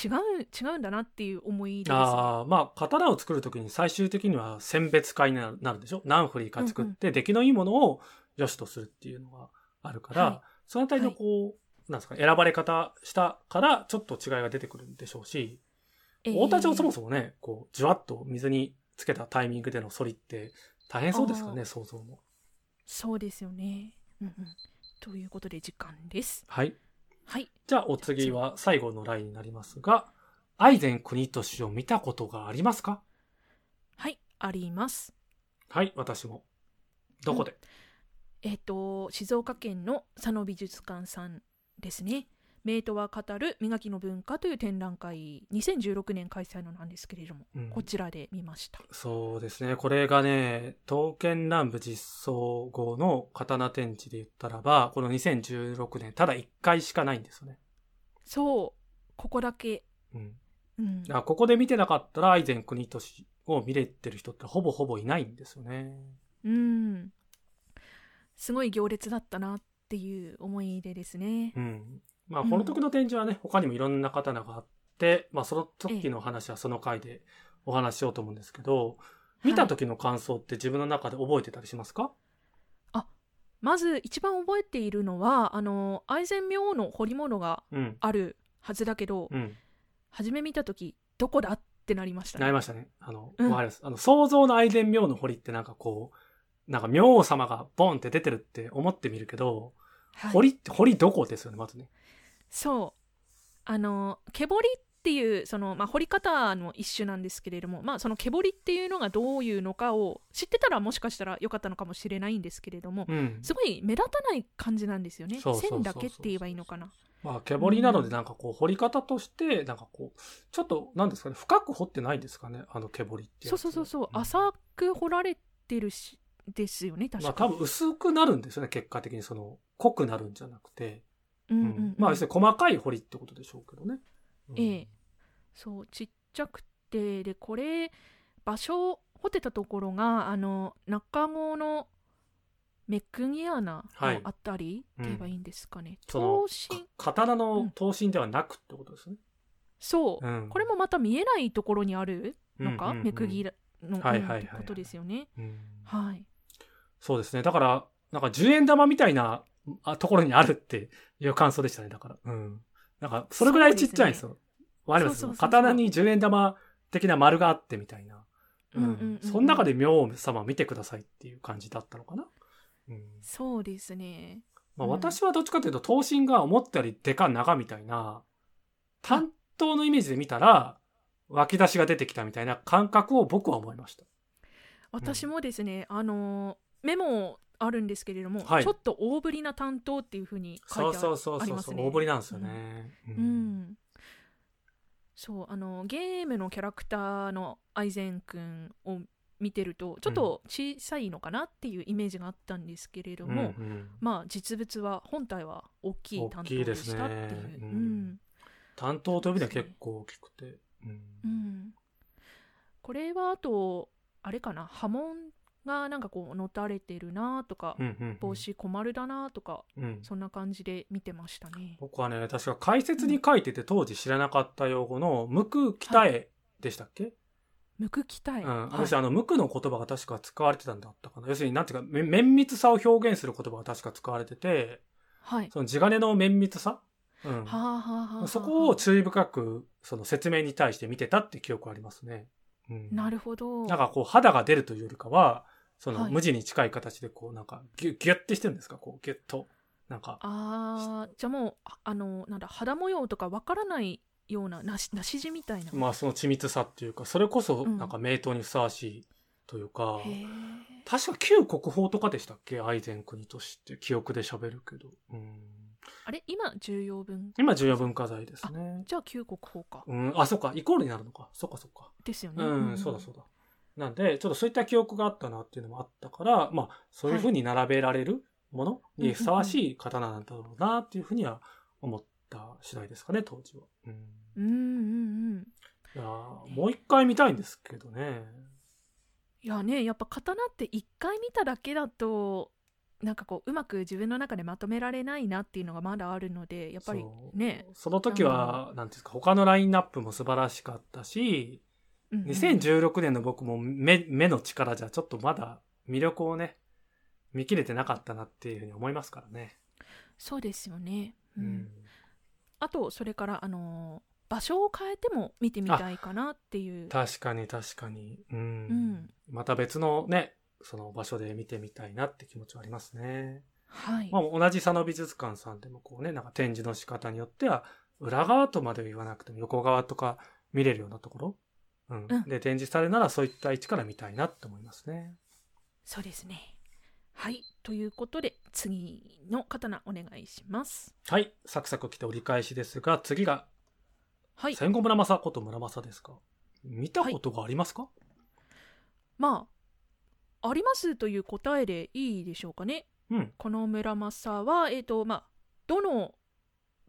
Speaker 1: 違う違うんだなっていう思い出です、ね。
Speaker 2: ああ、まあ、刀を作るときに最終的には選別会になるでしょ？何振りか作って、出来のいいものを良しとするっていうのがあるから、
Speaker 1: はい
Speaker 2: そのあたりのこう、なんですか、選ばれ方したからちょっと違いが出てくるんでしょうし、
Speaker 1: えー
Speaker 2: 大田町そもそもね、こう、じゅわっと水につけたタイミングでの反りって、大変そうですか
Speaker 1: あー
Speaker 2: ね、想像も。
Speaker 1: そうですよね。うんうん、ということで時間です。
Speaker 2: はい。
Speaker 1: はい。
Speaker 2: じゃあお次は最後のラインになりますが、愛禅国俊を見たことがありますか？
Speaker 1: はい、あります。
Speaker 2: はい、私も。どこで、
Speaker 1: えっ、と、静岡県の佐野美術館さんですね。メイトは語る磨きの文化という展覧会、2016年開催のなんですけれども、
Speaker 2: うん
Speaker 1: こちらで見ました。
Speaker 2: そうですね。これがね、刀剣乱舞実装後の刀展示で言ったらば、この2016年、ただ1回しかないんですよね。
Speaker 1: そう、ここだけ。
Speaker 2: うん。ここで見てなかったら、愛禅国俊を見れてる人ってほぼほぼいないんですよね。
Speaker 1: うん。すごい行列だったなっていう思い出ですね。
Speaker 2: うん。まあ、
Speaker 1: うん
Speaker 2: この時の展示はね、他にもいろんな刀があって、まあ、その時の話はその回でお話ししようと思うんですけど、見た時の感想って自分の中で覚えてたりしますか、
Speaker 1: まず一番覚えているのは、あの、愛染明の彫り物が
Speaker 2: うん。
Speaker 1: あるはずだけど、
Speaker 2: うん。
Speaker 1: 初め見た時どこだってなりましたね。
Speaker 2: なりましたね。あの、
Speaker 1: うん
Speaker 2: わかります。あの、想像の愛禅明の堀ってなんかこう、なんか明王様がボンって出てるって思ってみるけど、
Speaker 1: はい
Speaker 2: 堀って、堀どこですよね、まずね。
Speaker 1: そう。あの毛彫りっていうその、まあ、彫り方の一種なんですけれども、まあ、その毛彫りっていうのがどういうのかを知ってたらもしかしたらよかったのかもしれないんですけれども、
Speaker 2: うん。
Speaker 1: すごい目立たない感じなんですよね。線だけって言えばいいのかな。
Speaker 2: まあ、毛彫りなのでなんかこう、彫り方として、なんかこう、ちょっと、なんですかね、深く彫ってないですかね、あの毛彫りって
Speaker 1: そうそうそうそう、
Speaker 2: ん。
Speaker 1: 浅く彫られてるしですよね確か
Speaker 2: まあ多分薄くなるんですよね、結果的に。その、濃くなるんじゃなくて。
Speaker 1: うんうんうん。
Speaker 2: うん。まあ要するに細かい彫りってことでしょうけどね。うん。
Speaker 1: ええ。そうちっちゃくてでこれ場所掘ってたところがあの中郷のメクギアナ
Speaker 2: はい。
Speaker 1: のあたりって言えばいいんですかね、
Speaker 2: その
Speaker 1: 刀身。
Speaker 2: か刀の刀身ではなくってことですね。
Speaker 1: そう、
Speaker 2: うん。
Speaker 1: これもまた見えないところにあるのか、
Speaker 2: うんうんうん。
Speaker 1: メクギの、ことですよね。
Speaker 2: うん。
Speaker 1: はい。
Speaker 2: そうですね。だから、なんか10円玉みたいなあところにあるっていう感想でしたね。だから。うん。なんか、それぐらいちっちゃいんですよ。わかります？刀に10円玉的な丸があってみたいな。
Speaker 1: うんうんうんうん
Speaker 2: その中で明王様見てくださいっていう感じだったのかな？うん。
Speaker 1: そうですね
Speaker 2: まあ
Speaker 1: うん
Speaker 2: 私はどっちかというと、刀身が思ったよりでか長みたいな、担当のイメージで見たら、湧き出しが出てきたみたいな感覚を僕は思いました。
Speaker 1: 私もですね、あのーメモあるんですけれども、
Speaker 2: はい。
Speaker 1: ちょっと大ぶりな担当っていうふうに書
Speaker 2: そ
Speaker 1: いうてあ
Speaker 2: そうそうそうそう、
Speaker 1: ありますね
Speaker 2: 大ぶりなんですよね。う
Speaker 1: うん、そうあのゲームのキャラクターのアイゼン君を見てるとちょっと小さいのかなっていうイメージがあったんですけれども、
Speaker 2: うんうん。
Speaker 1: まあ実物は本体は大きい担当
Speaker 2: で
Speaker 1: したっていう。
Speaker 2: う
Speaker 1: うん。ん。
Speaker 2: 担当という意味では結構大きくて。うん。
Speaker 1: うん。これはあとあれかな波紋がなんかこうのたれてるなとか、
Speaker 2: うんうんうん
Speaker 1: 帽子小丸だなとか
Speaker 2: うん
Speaker 1: そんな感じで見てましたね。
Speaker 2: 僕はね、確か解説に書いてて当時知らなかった用語の、無垢鍛えでしたっけ、
Speaker 1: 無垢鍛え。
Speaker 2: うん。
Speaker 1: はい
Speaker 2: 私、あの、無垢の言葉が確か使われてたんだったかな。要するに、なんていうか、め綿密さを表現する言葉が確か使われてて、
Speaker 1: はい。
Speaker 2: その地金の綿密さ？うん。
Speaker 1: はあはあはあはあ
Speaker 2: そこを注意深く、その説明に対して見てたって記憶ありますね。うん。
Speaker 1: なるほど。
Speaker 2: なんかこう、肌が出るというよりかは、その
Speaker 1: はい
Speaker 2: 無地に近い形でこう、なんかギュ、ギュッてしてるんですか？こう、ギュッと。なんか、
Speaker 1: あーじゃあもうああのなんだ肌模様とかわからないようななしなし地みたいな。
Speaker 2: まあその緻密さっていうか、それこそ
Speaker 1: うん
Speaker 2: なんか名刀にふさわしいというか、
Speaker 1: へー
Speaker 2: 確か旧国宝とかでしたっけ？愛禅国として記憶で喋るけど。うん、
Speaker 1: あれ？今重要文
Speaker 2: 今重要文化財ですね。
Speaker 1: じゃあ旧国宝か。
Speaker 2: うん、あ、そっか、イコールになるのか。そっかそっか。
Speaker 1: ですよね。
Speaker 2: うん、そうだそうだ。なんで、ちょっとそういった記憶があったなっていうのもあったから、まあ、そういうふうに並べられるものにふさわしい刀なんだろうなっていうふうには思った次第ですかね、当時は。うん。
Speaker 1: うんうんうん。
Speaker 2: いやーもう一回見たいんですけどね。
Speaker 1: いやねやっぱ刀って一回見ただけだとなんかこううまく自分の中でまとめられないなっていうのがまだあるのでやっぱりね。
Speaker 2: その時は、なんていうんですか、他のラインナップも素晴らしかったし、
Speaker 1: うんうん
Speaker 2: 2016年の僕も目目の力じゃちょっとまだ魅力をね、見切れてなかったなっていうふうに思いますからね。
Speaker 1: そうですよね。う
Speaker 2: うんん。
Speaker 1: あとそれからあのー場所を変えても見てみたいかなっていう。
Speaker 2: 確かに確かに。うん。
Speaker 1: うん
Speaker 2: また別のね、その場所で見てみたいなって気持ちはありますね。
Speaker 1: はい。
Speaker 2: まあ、同じ佐野美術館さんでもこうね、なんか展示の仕方によっては、裏側とまでは言わなくても横側とか見れるようなところ、うん。
Speaker 1: うん
Speaker 2: で、展示されるならそういった位置から見たいなって思いますね。
Speaker 1: そうですね。はい。ということで、次の刀お願いします。
Speaker 2: はい。サクサク来て折り返しですが、次が、
Speaker 1: はい。
Speaker 2: 戦後村正こと村正ですか？見たことがありますか、
Speaker 1: まあ、ありますという答えでいいでしょうかね。
Speaker 2: うん。
Speaker 1: この村正は、えっ、と、まあ、どの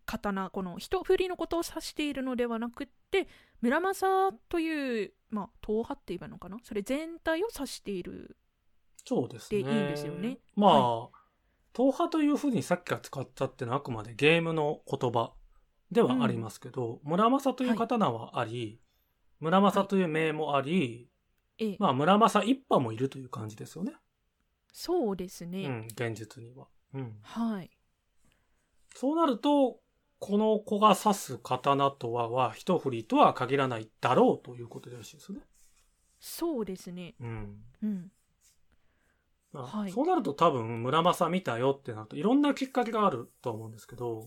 Speaker 1: 刀、この一振りのことを指しているのではなくって、村正という、まあ、党派って言えばいいのかな？それ全体を指している。
Speaker 2: そうですね。
Speaker 1: でいいんですよね
Speaker 2: まあ、
Speaker 1: は
Speaker 2: 党派というふうにさっきから使ったっていうのはあくまでゲームの言葉ではありますけど、村正という刀はあり、村正という名もあり、
Speaker 1: ええ
Speaker 2: まあ村正一派もいるという感じですよね。
Speaker 1: そうですね。
Speaker 2: うん、現実には。うん。
Speaker 1: はい。
Speaker 2: そうなると、この子が指す刀とはは一振りとは限らないだろうということでよろしいですよね。
Speaker 1: そうですね。
Speaker 2: うん。
Speaker 1: うん。
Speaker 2: まあ
Speaker 1: はい
Speaker 2: そうなると多分村正見たよってなるといろんなきっかけがあると思うんですけど、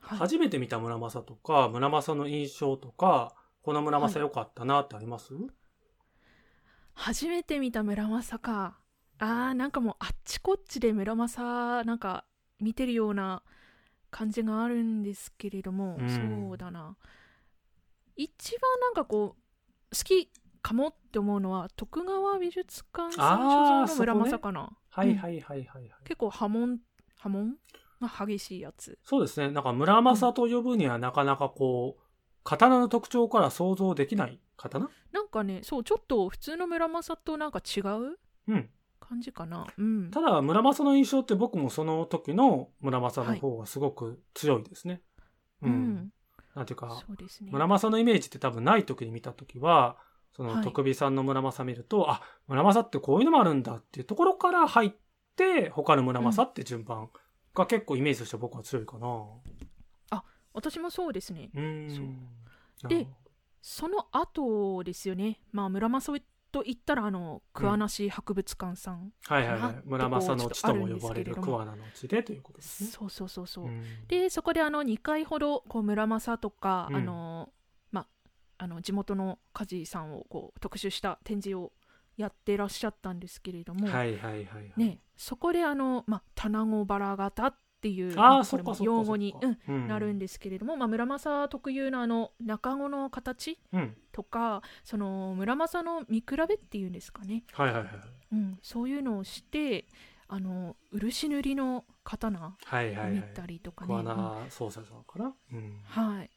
Speaker 1: はい、
Speaker 2: 初めて見た村正とか、村正の印象とか、この村正良かったなってあります、
Speaker 1: 初めて見た村正か。あー、なんかもうあっちこっちで村正、なんか見てるような感じがあるんですけれども、
Speaker 2: うん
Speaker 1: そうだな。一番なんかこう、好きかもって思うのは、徳川美術館さんの村正かな？
Speaker 2: はいはいはいはいはい。
Speaker 1: 結構波紋、波紋が激しいやつ。
Speaker 2: そうですね。なんか村正と呼ぶにはなかなかこう、刀の特徴から想像できない刀？
Speaker 1: なんかね、そう、ちょっと普通の村正となんか違う？
Speaker 2: うん。
Speaker 1: 感じかな。うん。
Speaker 2: ただ村正の印象って僕もその時の村正の方がすごく強いですね。
Speaker 1: う
Speaker 2: うん。
Speaker 1: ん。
Speaker 2: なんていうか、
Speaker 1: そうね。
Speaker 2: 村正のイメージって多分ない時に見た時は、その
Speaker 1: はい
Speaker 2: 徳美さんの村正見ると、あ、村正ってこういうのもあるんだっていうところから入って、他の村正って順番が結構イメージとして僕は強いかな。
Speaker 1: 私もそうですね。
Speaker 2: うん。
Speaker 1: でその後ですよね。まあ、村正と言ったら、あの、桑名市博物館さん。
Speaker 2: はいはいは
Speaker 1: ない
Speaker 2: 村正の地とも呼ばれる桑名の地でということですね。
Speaker 1: そうそうそうそう。
Speaker 2: うん
Speaker 1: で、そこであの、2回ほど、こう、村正とか、
Speaker 2: うん
Speaker 1: あの、まあ、あの、地元の梶さんを、こう、特集した展示をやってらっしゃったんですけれども、
Speaker 2: はいはいはいはい。
Speaker 1: ね、そこであの、まあ、棚子バラ型っていう。用語に、うん、なるんですけれども、まあ、村正特有のあの中子の形
Speaker 2: うん。
Speaker 1: とかその村正の見比べっていうんですかね、
Speaker 2: はいはいはい。
Speaker 1: うん、そういうのをしてあの漆塗りの刀を見
Speaker 2: はいはいはい。
Speaker 1: たりとかね、
Speaker 2: 桑
Speaker 1: うん
Speaker 2: 名捜査さんかな？うん。
Speaker 1: はい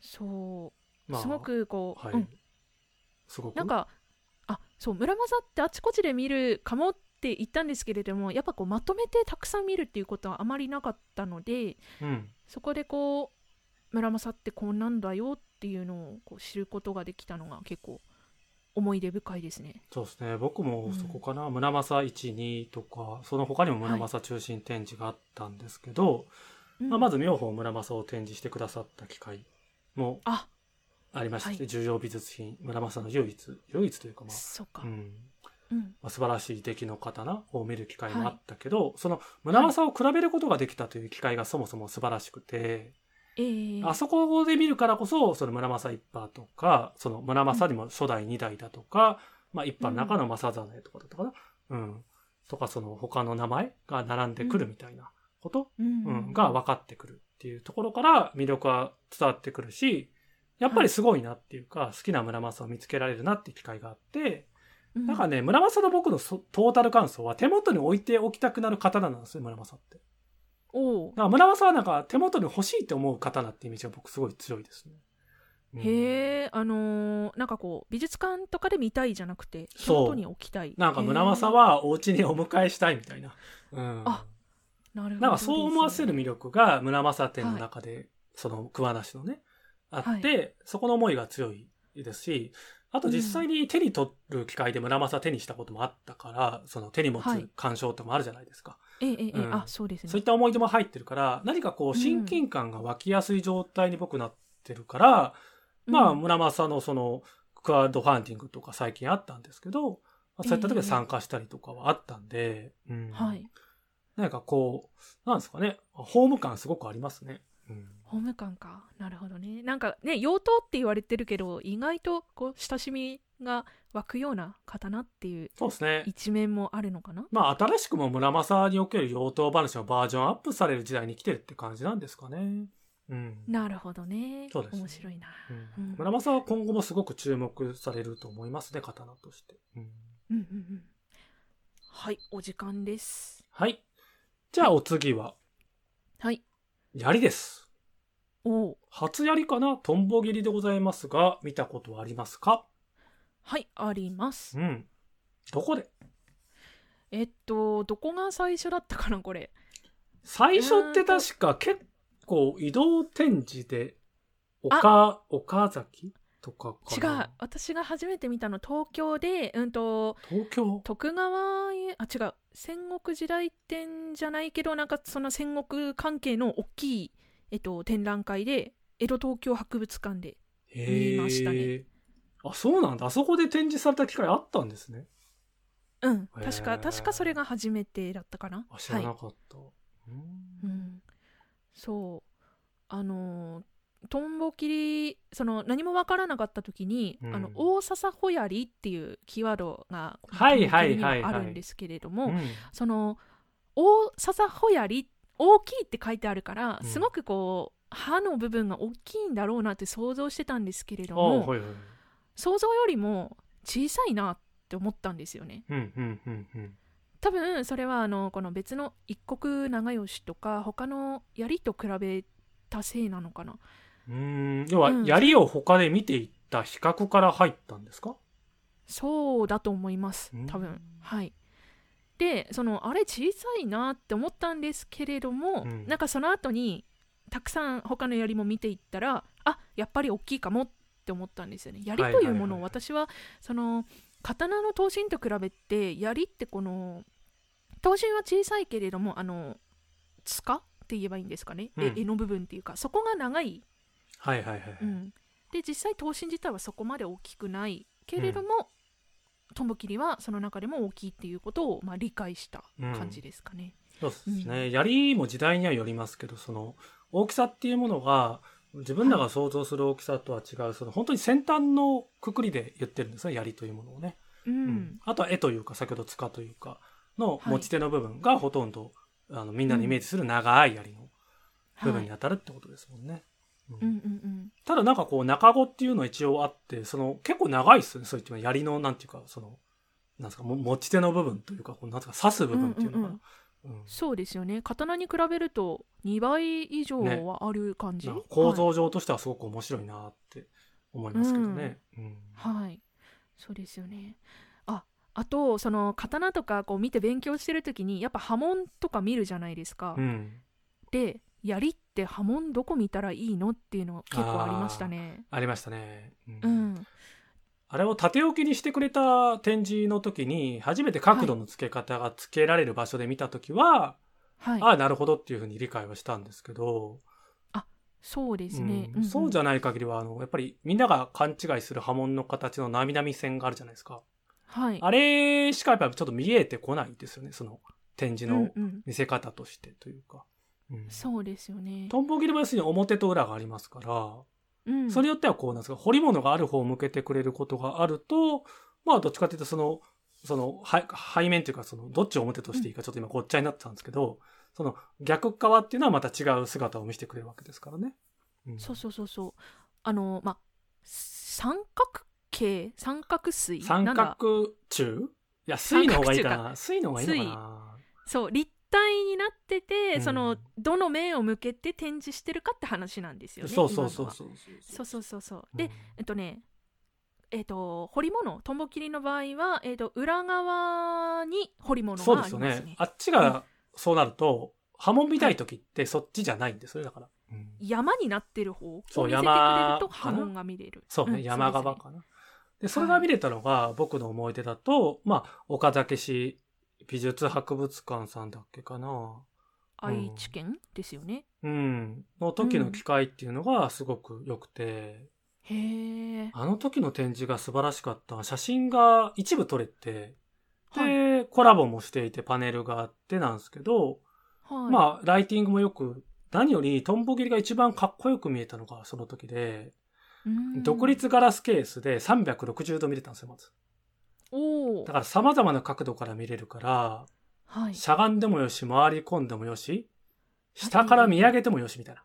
Speaker 1: そう、
Speaker 2: まあ
Speaker 1: すご、くこう、
Speaker 2: はい
Speaker 1: うん、。
Speaker 2: すごく？
Speaker 1: なんかあそう村正ってあちこちで見るかもって言ったんですけれどもやっぱこうまとめてたくさん見るっていうことはあまりなかったので
Speaker 2: うん。
Speaker 1: そこでこう村正ってこんなんだよっていうのをこう知ることができたのが結構思い出深いですね。
Speaker 2: そうですね。僕もそこかな。村正1、2とか、その他にも村正中心展示があったんですけど、
Speaker 1: うん
Speaker 2: まあ、まず妙法村正を展示してくださった機会も
Speaker 1: あ
Speaker 2: ありましたし、
Speaker 1: はい
Speaker 2: 重要美術品、村正の唯一、唯一というかまあ、
Speaker 1: そうか、
Speaker 2: うん、
Speaker 1: うん
Speaker 2: まあ、素晴らしい出来の刀を見る機会もあったけど、その村正を比べることができたという機会がそもそも素晴らしくて、
Speaker 1: えー、
Speaker 2: あそこで見るからこそ、その村正一派とか、その村正にも初代二代だとか、まあ一派の中の正真とかだったかな、うん、とかその他の名前が並んでくるみたいなこと、
Speaker 1: うん。
Speaker 2: うん。が分かってくるっていうところから魅力は伝わってくるし、やっぱりすごいなっていうか、好きな村正を見つけられるなっていう機会があって、
Speaker 1: うん
Speaker 2: なんかね、村正の僕のそトータル感想は手元に置いておきたくなる刀なんですよ、村正って。
Speaker 1: おう
Speaker 2: だから村正はなんか手元に欲しいって思う刀ってイメージが僕すごい強いですね。うん
Speaker 1: へえあのーなんかこう美術館とかで見たいじゃなくて手元に置きたい
Speaker 2: なんか村正はお家にお迎えしたいみたいな。うん。
Speaker 1: あなるほど
Speaker 2: なんかそう思わせる魅力が村正店の中で、その桑名市のね、あって、そこの思いが強いですし、あと実際に手に取る機会で村正手にしたこともあったから、その手に持
Speaker 1: はい
Speaker 2: つ鑑賞ってもあるじゃないですか。
Speaker 1: ええええ、
Speaker 2: うん
Speaker 1: あそうですね
Speaker 2: そういった思い出も入ってるから、何かこう親近感が湧きやすい状態に僕なってるから、まあ
Speaker 1: うん
Speaker 2: 村正のそのクワッドファンティングとか最近あったんですけど、まあそういった時は参加したりとかはあったんで、うん。
Speaker 1: はい。
Speaker 2: なんかこう、なんですかね、ホーム感すごくありますね。うん。
Speaker 1: ホーム感か。なるほどね。なんかね、妖刀って言われてるけど、意外とこう親しみが湧くような刀っていう
Speaker 2: そうですね。
Speaker 1: 一面もあるのかな？
Speaker 2: まあ、新しくも村正における妖刀話のバージョンアップされる時代に来てるって感じなんですかね。うん。
Speaker 1: なるほどね。
Speaker 2: そうですね
Speaker 1: 面白いな。
Speaker 2: うん
Speaker 1: うん
Speaker 2: 村正は今後もすごく注目されると思いますね、刀として。うん、
Speaker 1: うんうんうん。はい、お時間です。
Speaker 2: はい。じゃあお次は、
Speaker 1: はい。
Speaker 2: 槍です。
Speaker 1: おう
Speaker 2: 初槍かな？トンボ切りでございますが、見たことはありますか？
Speaker 1: はい、あります。
Speaker 2: うん。どこで？
Speaker 1: えっと、どこが最初だったかな、これ。
Speaker 2: 最初って確か結構移動展示で、岡、岡崎とか
Speaker 1: 違
Speaker 2: かな？
Speaker 1: う。私が初めて見たの、東京で、うんと、
Speaker 2: 東京？
Speaker 1: 徳川家、あ、違う。戦国時代展じゃないけど、なんかその戦国関係の大きい、えっと、展覧会で、江戸東京博物館で。見ましたね
Speaker 2: あ、そうなんだ。あそこで展示された機会あったんですね。
Speaker 1: うん、確か、確かそれが初めてだったかな。
Speaker 2: あ、知ら
Speaker 1: は。
Speaker 2: ないかった。うん
Speaker 1: うん、そう。あのー、トンボ切り、その何もわからなかった時に、
Speaker 2: うん
Speaker 1: あの、大笹ホヤリっていうキーワードが、あるんですけれども、
Speaker 2: うん
Speaker 1: その大笹ホヤリ大きいって書いてあるから、
Speaker 2: うん。
Speaker 1: すごくこう歯の部分が大きいんだろうなって想像してたんですけれど
Speaker 2: あ
Speaker 1: も、
Speaker 2: はいはい。
Speaker 1: 想像よりも小さいなって思ったんですよね。
Speaker 2: うんうんうんうん。
Speaker 1: 多分それはあのこの別の一国長吉とか他の槍と比べたせいなのかな。
Speaker 2: うーん。要は、
Speaker 1: うん。
Speaker 2: 槍を他で見ていった比較から入ったんですか？
Speaker 1: そうだと思います。
Speaker 2: うん。
Speaker 1: 多分。はいでそのあれ小さいなって思ったんですけれども、
Speaker 2: うん。
Speaker 1: なんかその後にたくさん他の槍も見ていったらあやっぱり大きいかもって思ったんですよね。槍というものを私はその刀の刀身と比べて槍ってこの刀身は小さいけれどもあの塚って言えばいいんですかね、え
Speaker 2: うん。
Speaker 1: 柄の部分っていうかそこが長い。
Speaker 2: はいはいはい。
Speaker 1: うん、で実際刀身自体はそこまで大きくないけれども、トンボ切りはその中でも大きいっていうことを、まあ、理解した感じですかね。
Speaker 2: そうですね。槍も時代にはよりますけど、その、大きさっていうものが、自分らが想像する大きさとは違う、その、本当に先端のくくりで言ってるんですね、槍というものをね。
Speaker 1: うん
Speaker 2: うんあとは絵というか、先ほど塚というか、の
Speaker 1: はい
Speaker 2: 持ち手の部分がほとんど、あの、みんなのイメージする長い槍の部分に当たるってことですもんね。うん。
Speaker 1: うんうんうん
Speaker 2: ただなんかこう中子っていうのは一応あって、その結構長いっすよね。そういって槍のなんていうか、その、なんですか、も持ち手の部分というか、こうなんですか、刺す部分っていうのかな。うん
Speaker 1: そうですよね。刀に比べると2倍以上
Speaker 2: ね。
Speaker 1: はある感じ、
Speaker 2: なんか構造上としてはすごく面白いなって思いますけどね。うん。
Speaker 1: はい、はいそうですよね。ああとその刀とかこう見て勉強してる時にやっぱ刃文とか見るじゃないですか、
Speaker 2: うん。
Speaker 1: で槍って刃文どこ見たらいいのっていうの結構ありましたね。
Speaker 2: ありましたね。うん。
Speaker 1: うん。
Speaker 2: あれを縦置きにしてくれた展示の時に、初めて角度の付け方が付けられる場所で見た時は、
Speaker 1: はい。
Speaker 2: ああ、なるほどっていうふうに理解はしたんですけど、
Speaker 1: そうですね、
Speaker 2: うん。そうじ
Speaker 1: ゃ
Speaker 2: ゃない限りは、あの、やっぱりみんなが勘違いする波紋の形のなみなみ線があるじゃないですか。
Speaker 1: はい。
Speaker 2: あれしかやっぱりちょっと見えてこないですよね、その展示の
Speaker 1: うんうん。
Speaker 2: 見せ方としてというか。うん
Speaker 1: そうですよね、
Speaker 2: トンボ切りは要するに表と裏がありますから、
Speaker 1: うん、
Speaker 2: それによってはこうなんですか、彫り物がある方を向けてくれることがあると、まあどっちかというとその、その、はい背面というかその、どっちを表としていいかちょっと今ごっちゃになってたんですけど、その逆側っていうのはまた違う姿を見せてくれるわけですからね。うん。
Speaker 1: そうそうそうそう。あのまあ三角形？三角錐？
Speaker 2: 三角柱？いや、水の方がいいかな。水の方がいいのかな。
Speaker 1: そう立体になってて、
Speaker 2: うん。
Speaker 1: そのどの面を向けて展示してるかって話なんですよね
Speaker 2: そうそうそうそう
Speaker 1: そうそう。そうそう
Speaker 2: うん。
Speaker 1: でえっとねえっと彫り物トンボ切りの場合は、えっと、裏側に彫り物
Speaker 2: そうですよ
Speaker 1: がありますね
Speaker 2: ね。あっちがそうなると、波紋見たい時ってそっちじゃないんですよね、だから。うん。
Speaker 1: 山になってる方を見せて
Speaker 2: そう
Speaker 1: くれる
Speaker 2: 山
Speaker 1: と波紋が見れる。
Speaker 2: そうね、
Speaker 1: ん
Speaker 2: 山側かな。で、それが見れたのが、僕の思い出だと、まあ、岡崎市美術博物館さんだっけかな。
Speaker 1: 愛知県ですよね
Speaker 2: うん。の時の機会っていうのがすごく良くて、
Speaker 1: へえ
Speaker 2: あの時の展示が素晴らしかった。写真が一部撮れて、で、コラボもしていてパネルがあってなんですけど、
Speaker 1: はい。
Speaker 2: まあ、ライティングもよく、何よりトンボ切りが一番かっこよく見えたのがその時で、
Speaker 1: うん
Speaker 2: 独立ガラスケースで360度見れたんですよ、まず。だ。から様々な角度から見れるから、
Speaker 1: はい。
Speaker 2: しゃがんでもよし、回り込んでもよし、下から見上げてもよしみたいな。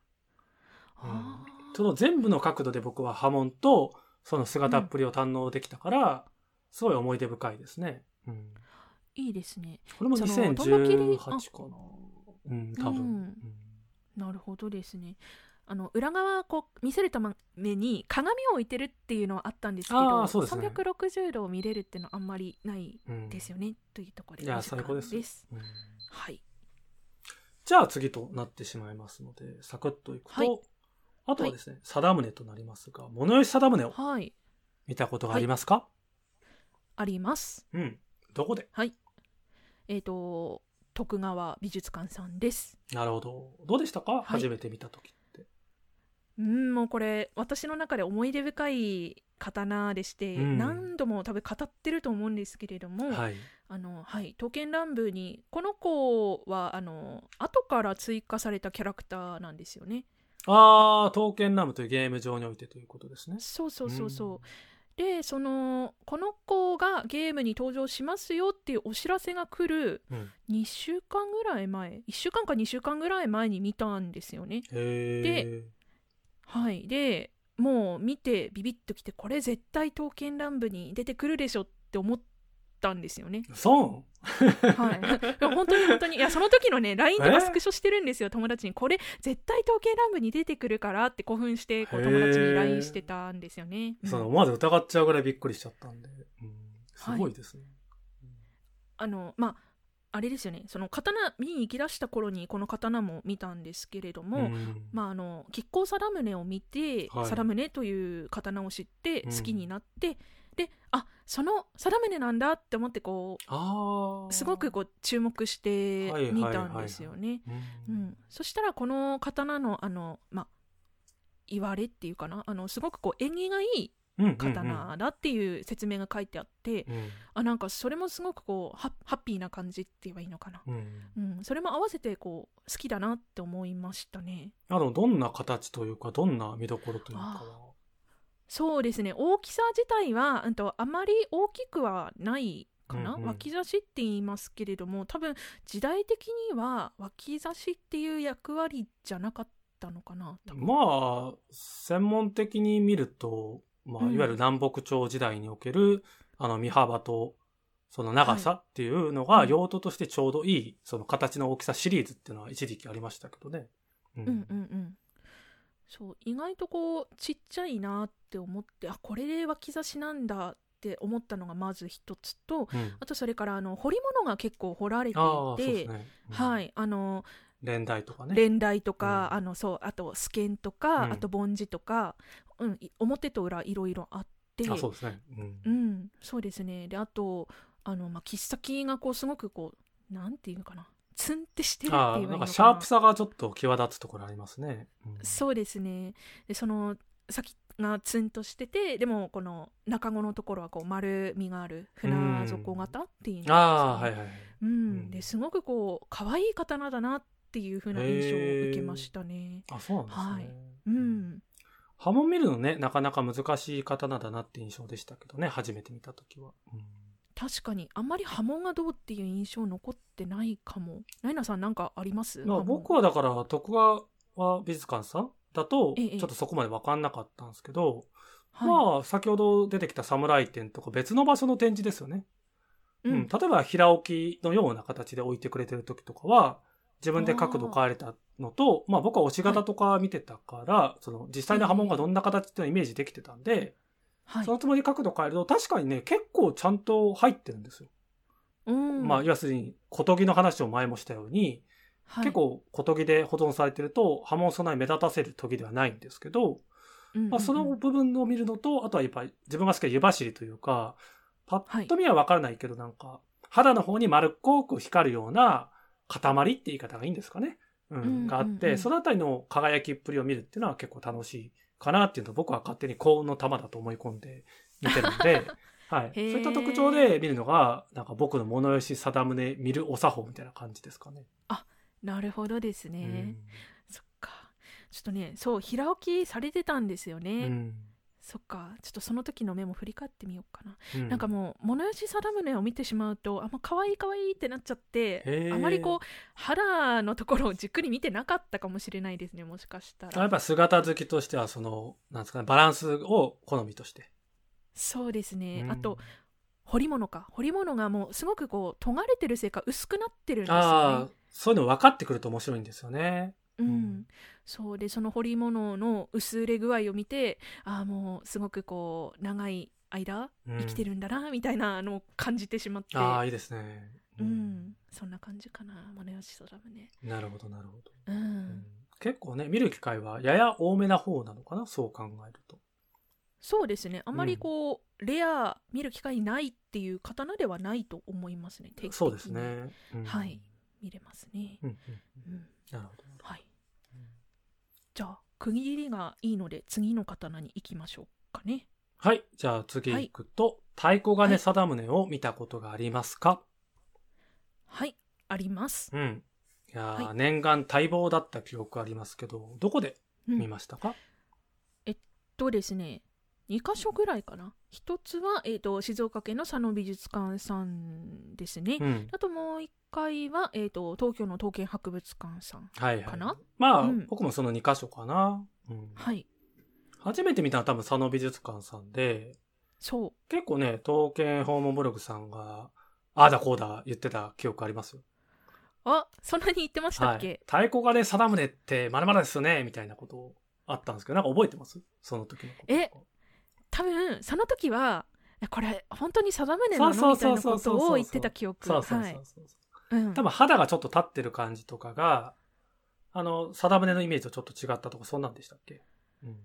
Speaker 1: あ
Speaker 2: その全部の角度で僕は波紋と、その姿っぷりを堪能できたから、すごい思い出深いですね。うん、
Speaker 1: ーいいですね。
Speaker 2: これも
Speaker 1: そのトンボ切り
Speaker 2: ？2018かな。うん、多分。
Speaker 1: うん
Speaker 2: うん
Speaker 1: なるほどですね。あの裏側こう見せるために鏡を置いてるっていうのはあったんですけ
Speaker 2: あ
Speaker 1: ど、
Speaker 2: ーそうですね
Speaker 1: 360度を見れるっていうのはあんまりない
Speaker 2: うん
Speaker 1: ですよね、というところで
Speaker 2: いや最高です。うん
Speaker 1: はい。
Speaker 2: じゃあ次となってしまいますので、サクッといくと、
Speaker 1: はい
Speaker 2: あとはですね、貞宗となりますが、物吉貞宗を
Speaker 1: はい。
Speaker 2: 見たことがありますか、
Speaker 1: あります。
Speaker 2: うん。どこで？
Speaker 1: えっ、と徳川美術館さんです。
Speaker 2: なるほど。どうでしたか、
Speaker 1: い
Speaker 2: 初めて見た時って。
Speaker 1: うんもうこれ私の中で思い出深い刀でして、
Speaker 2: うん
Speaker 1: 何度も多分語ってると思うんですけれども、
Speaker 2: はい。
Speaker 1: あのはい刀剣乱舞にこの子はあの後から追加されたキャラクターなんですよね。
Speaker 2: あー、刀剣ラムというゲーム上においてということですね。
Speaker 1: そうそうそうそう。でそのこの子がゲームに登場しますよっていうお知らせが来る
Speaker 2: うん。うん
Speaker 1: 2週間ぐらい前1週間か2週間ぐらい前に見たんですよね。
Speaker 2: へ
Speaker 1: はい、でもう見てビビッときてこれ絶対刀剣乱舞に出てくるでしょって思ったんですよね。
Speaker 2: ー。そ
Speaker 1: はい、本当に本当に いやその時のね LINE と
Speaker 2: え
Speaker 1: かスクショしてるんですよ友達にこれ絶対刀剣乱舞に出てくるからって興奮してこう友達に LINE してたんですよね。うん
Speaker 2: その思わず疑っちゃうぐらいびっくりしちゃったんで。うん、すごいですね。
Speaker 1: あのまああれですよね。その刀見に行き出した頃にこの刀も見たんですけれども、
Speaker 2: うん。
Speaker 1: まああの吉行貞宗を見て、
Speaker 2: はい。
Speaker 1: 貞宗という刀を知って
Speaker 2: うん。
Speaker 1: 好きになって、であその貞宗なんだって思ってこうすごくこう注目して見たんですよね。
Speaker 2: う
Speaker 1: うん。ん、そしたらこの刀のあのまあ言われっていうかなあのすごくこう縁起がいい
Speaker 2: うんうんうん
Speaker 1: 刀だっていう説明が書いてあって、
Speaker 2: うん。
Speaker 1: あなんかそれもすごくこうハッハッピーな感じって言えばいいのかな、
Speaker 2: うん。
Speaker 1: うん、それも合わせてこう好きだなって思いましたね。
Speaker 2: あの、どんな形というか、どんな見どころというかは。
Speaker 1: そうですね。大きさ自体はうんとあまり大きくはないかな、
Speaker 2: うんうん
Speaker 1: 脇差しって言いますけれども多分時代的には脇差しっていう役割じゃなかったのかな
Speaker 2: まあ、専門的に見ると、まあ、
Speaker 1: うん。
Speaker 2: いわゆる南北朝時代における、あの、身幅と、その長さっていうのが
Speaker 1: うん。
Speaker 2: 用途としてちょうどいい、その形の大きさシリーズっていうのは一時期ありましたけどね。う
Speaker 1: うんうんうん。そう意外とこうちっちゃいなって思ってあこれで脇差しなんだって思ったのがまず一つと
Speaker 2: うん。
Speaker 1: あとそれからあの彫り物が結構彫られていて、
Speaker 2: すね。うん。
Speaker 1: はい。あの
Speaker 2: 連台とかね。
Speaker 1: 連台とか、
Speaker 2: うん。
Speaker 1: あのそうあとスケンとか、
Speaker 2: うん。
Speaker 1: あと梵字とか、うん、い表と裏いろいろあって。
Speaker 2: あ、そうですね。うん。
Speaker 1: うん、そうですね。であとあの、まあ、切っ先がこうすごくこうなんていうのかな。ツンってしてるっていいのかな。
Speaker 2: かシャープさがちょっと際立つところありますね。うん。
Speaker 1: そうですね。でその先がツンとしててでもこの中子のところはこう丸みがある船底型っていうね。
Speaker 2: ああ、はいはいはい。
Speaker 1: うん。
Speaker 2: うん。
Speaker 1: ですごくこう可愛い刀だなっていう風な印象を受けましたね。
Speaker 2: あ、そうなんですね。
Speaker 1: はい。うん、
Speaker 2: 波紋見るのね、なかなか難しい刀だなって印象でしたけどね、初めて見たときは。うん
Speaker 1: 確かにあんまり波紋がどうっていう印象残ってないかも。ナイナさんなんかあります？
Speaker 2: 僕はだから、徳川美術館さんだと、
Speaker 1: ええ
Speaker 2: ちょっとそこまで分かんなかったんですけど、
Speaker 1: はい
Speaker 2: まあ、先ほど出てきた侍展とか別の場所の展示ですよね。
Speaker 1: う
Speaker 2: うんん、例えば平置きのような形で置いてくれてる時とかは、自分で角度変えれたのと、まあ僕は押し型とか見てたから、その実際の波紋がどんな形っていうのをイメージできてたんで、
Speaker 1: はい。
Speaker 2: そのつもりで角度変えると確かにね、結構ちゃんと入ってるんですよ。
Speaker 1: うん。
Speaker 2: まあ要するに、小研ぎの話を前もしたように、
Speaker 1: はい。
Speaker 2: 結構小研ぎで保存されてると波紋そんなに目立たせる研ぎではないんですけど、
Speaker 1: うんうんうん。
Speaker 2: まあ、その部分を見るのと、あとはやっぱり自分が好きな湯走りというか、パッと見はわからないけど、なんか、肌の方に丸っこく光るような塊って言い方がいいんですかね。うん、
Speaker 1: うん
Speaker 2: があって、そのあたりの輝きっぷりを見るっていうのは結構楽しいかなっていうのを僕は勝手に幸運の玉だと思い込んで見てるんで、はい。そういった特徴で見るのが、なんか僕の物吉定宗見るお作法みたいな感じですかね。
Speaker 1: なるほどですね、
Speaker 2: うん。
Speaker 1: そっか。ちょっとねそう平置きされてたんですよね、
Speaker 2: うん
Speaker 1: そっかちょっとその時のメモ振り返ってみようかな、
Speaker 2: うん。
Speaker 1: なんかもう物吉定宗を見てしまうとあんま可愛い可愛いってなっちゃってあまりこう肌のところをじっくり見てなかったかもしれないですねもしかしたら。
Speaker 2: やっぱ姿好きとしては、その、なんですかね、バランスを好みとして。
Speaker 1: そうですね、
Speaker 2: うん。
Speaker 1: あと彫り物か。彫り物がもうすごくこう尖れてるせいか薄くなってるんですよ
Speaker 2: ああ
Speaker 1: ね、
Speaker 2: そういうの分かってくると面白いんですよね。
Speaker 1: うん、
Speaker 2: うん。
Speaker 1: そう。でその彫り物の薄れ具合を見てああもうすごくこう長い間
Speaker 2: うん。
Speaker 1: 生きてるんだな、みたいなのを感じてしまって。
Speaker 2: ああ、いいですね。
Speaker 1: うん、そんな感じかな物吉空ね。
Speaker 2: なるほど、なるほど。
Speaker 1: うん、
Speaker 2: うん。結構ね、見る機会はやや多めな方なのかな、そう考えると。
Speaker 1: そうですね。あまりこう、レア見る機会ないっていう刀ではないと思いますね
Speaker 2: そうですね。うん。
Speaker 1: はい。見れますね、
Speaker 2: うんうんうん。
Speaker 1: うん、
Speaker 2: なるほど。
Speaker 1: はい。じゃあ区切りがいいので次の刀に行きましょうかね。
Speaker 2: はい。じゃあ次行くと、太鼓金定宗を見たことがありますか、
Speaker 1: はい。あります、
Speaker 2: うん。いやー、
Speaker 1: はい。
Speaker 2: 念願待望だった記憶ありますけど、どこで
Speaker 1: うん
Speaker 2: 見ましたか、
Speaker 1: とですね2箇所ぐらいかな一つは、えー、と静岡県の佐野美術館さんですね、
Speaker 2: うん。
Speaker 1: あともう一回は、えー、と東京の刀剣博物館さん
Speaker 2: はいはい。
Speaker 1: かな
Speaker 2: まあ、
Speaker 1: うん
Speaker 2: 僕もその2箇所かな。うん。
Speaker 1: はい
Speaker 2: 初めて見たのは多分佐野美術館さんで、
Speaker 1: そう
Speaker 2: 結構ね、刀剣訪問ブログさんが、ああだこうだ言ってた記憶ありますよ。
Speaker 1: あそんなに言ってました
Speaker 2: はい。
Speaker 1: っけ、
Speaker 2: 太鼓金定宗ってまるまるですよね、みたいなことあったんですけど、なんか覚えてます？その時のこと。
Speaker 1: え多分その時はえこれ本当に定宗な
Speaker 2: そう
Speaker 1: のみたいなことを言ってた記憶。
Speaker 2: そうそうそう
Speaker 1: はい。
Speaker 2: そう。
Speaker 1: うん。
Speaker 2: 多分肌がちょっと立ってる感じとかが、あの、定宗のイメージとちょっと違ったとか、そんなんでしたっけ？うん。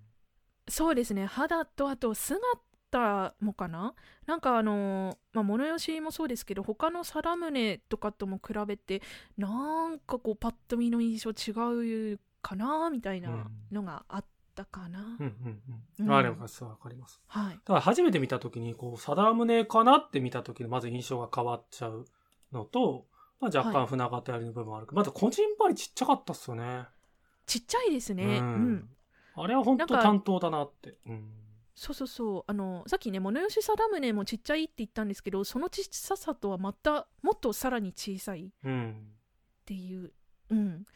Speaker 1: そうですね。肌とあと姿もかな？なんかあのまあ物吉もそうですけど他の定宗とかとも比べてなんかこうパッと見の印象違うかなみたいなのがあったかな、
Speaker 2: うんうんう。
Speaker 1: うんん
Speaker 2: あれます、わかります。
Speaker 1: はい
Speaker 2: だから初めて見た時に、こう、定宗かなって見た時のまず印象が変わっちゃうのと、まあ若干
Speaker 1: はい
Speaker 2: 船形寄りの部分もあるけど、まず個人針ちっちゃかったっすよね。
Speaker 1: ちっちゃいですね
Speaker 2: う
Speaker 1: うんん、
Speaker 2: あれは本当担当だなって。うん。
Speaker 1: そうそうそうあのさっきね物吉定宗もちっちゃいって言ったんですけどその小ささとはまたもっとさらに小さいっ
Speaker 2: うん。
Speaker 1: ていううん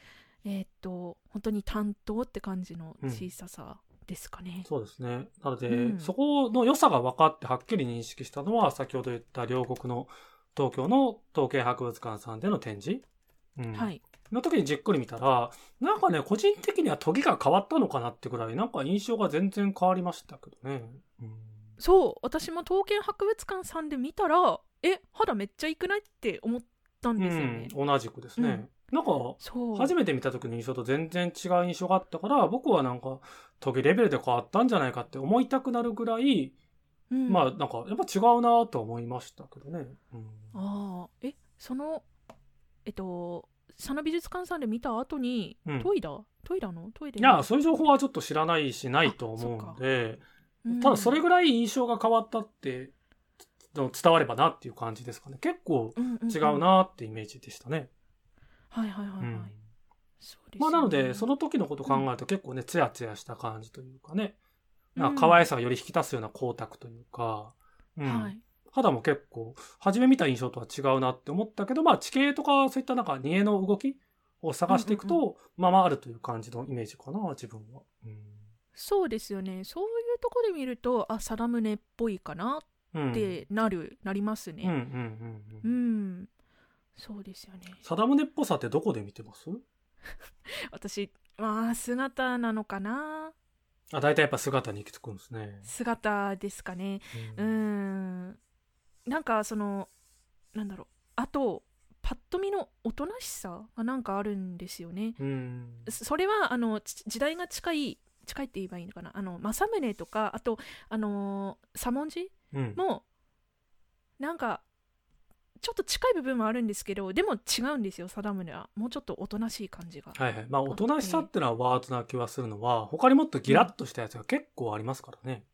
Speaker 1: えーっと本当に担当って感じの小ささですかね、
Speaker 2: そうですね。なので、
Speaker 1: うん
Speaker 2: そこの良さが分かってはっきり認識したのは、先ほど言った両国の東京の統計博物館さんでの展示？うん。
Speaker 1: はい
Speaker 2: の時にじっくり見たら、なんかね、個人的には時が変わったのかなってぐらい、なんか印象が全然変わりましたけどね。うん。
Speaker 1: そう私も刀剣博物館さんで見たらえ肌めっちゃいくないって思ったんですよね、
Speaker 2: うん、同じくですね。なんか、初めて見た時の印象と全然違う印象があったから、僕はなんか、研ぎレベルで変わったんじゃないかって思いたくなるぐらい、
Speaker 1: うん。
Speaker 2: まあなんか、やっぱ違うなと思いましたけどね。うん、
Speaker 1: ああえそのえっと佐野美術館さんで見た後に、
Speaker 2: うん。
Speaker 1: トイだトイだの？トイで
Speaker 2: いや、そういう情報はちょっと知らないし、ないと思うので、ただそれぐらい印象が変わったって、伝わればなっていう感じですかね。結構違うなってイメージでしたね。
Speaker 1: はいはいはいはい、
Speaker 2: うん。
Speaker 1: そうです
Speaker 2: まあなので、
Speaker 1: ね
Speaker 2: その時のことを考えると結構ね、ツヤツヤした感じというかね、
Speaker 1: うん。
Speaker 2: なんか可愛さがより引き出すような光沢というか、うん。
Speaker 1: はい。
Speaker 2: 肌も結構、初め見た印象とは違うなって思ったけど、まあ地形とかそういったなんか煮えの動きを探していくと、まあまああるという感じのイメージかな、自分は。
Speaker 1: そうですよね。そういうとこで見るとあ定宗っぽいかな
Speaker 2: うん。
Speaker 1: ってなる、なります
Speaker 2: うん、うん、
Speaker 1: ね
Speaker 2: うん
Speaker 1: う
Speaker 2: うん。
Speaker 1: ん、そうですよね。
Speaker 2: 定宗っぽさってどこで見てます？
Speaker 1: 私まあ姿なのかな？
Speaker 2: あ、大体やっぱ姿に行き着くんですね。
Speaker 1: 姿ですかね。うーん。なんかそのなんだろう。あとパッと見のおとなしさがなんかあるんですよね。
Speaker 2: うん。
Speaker 1: そそれはあのち時代が近い近いって言えばいいのかな？あの政宗とかあとあのー左文字
Speaker 2: うん。
Speaker 1: もなんかちょっと近い部分もあるんですけどでも違うんですよ定宗は。もうちょっとおとなしい感じが。
Speaker 2: はいはい。まあ、おとなしさってのはワードな気はするのは、他にもっとギラッとしたやつが結構ありますからね。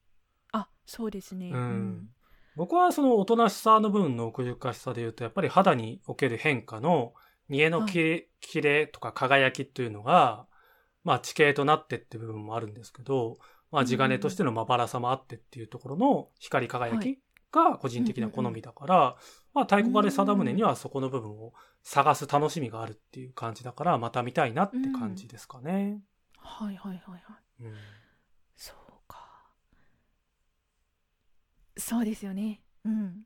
Speaker 1: あそうですね。
Speaker 2: うん。僕はそのおとなしさの部分の奥ゆかしさで言うと、やっぱり肌における変化の、煮えのきれ、きれとか輝きというのが、まあ地形となってって部分もあるんですけど、まあ地金としてのまばらさもあってっていうところの光り輝きが個人的な好みだから、まあ太鼓金貞宗にはそこの部分を探す楽しみがあるっていう感じだから、また見たいなって感じですかね。
Speaker 1: はいはいはいはい。
Speaker 2: うん
Speaker 1: そうか。そうですよね。うん。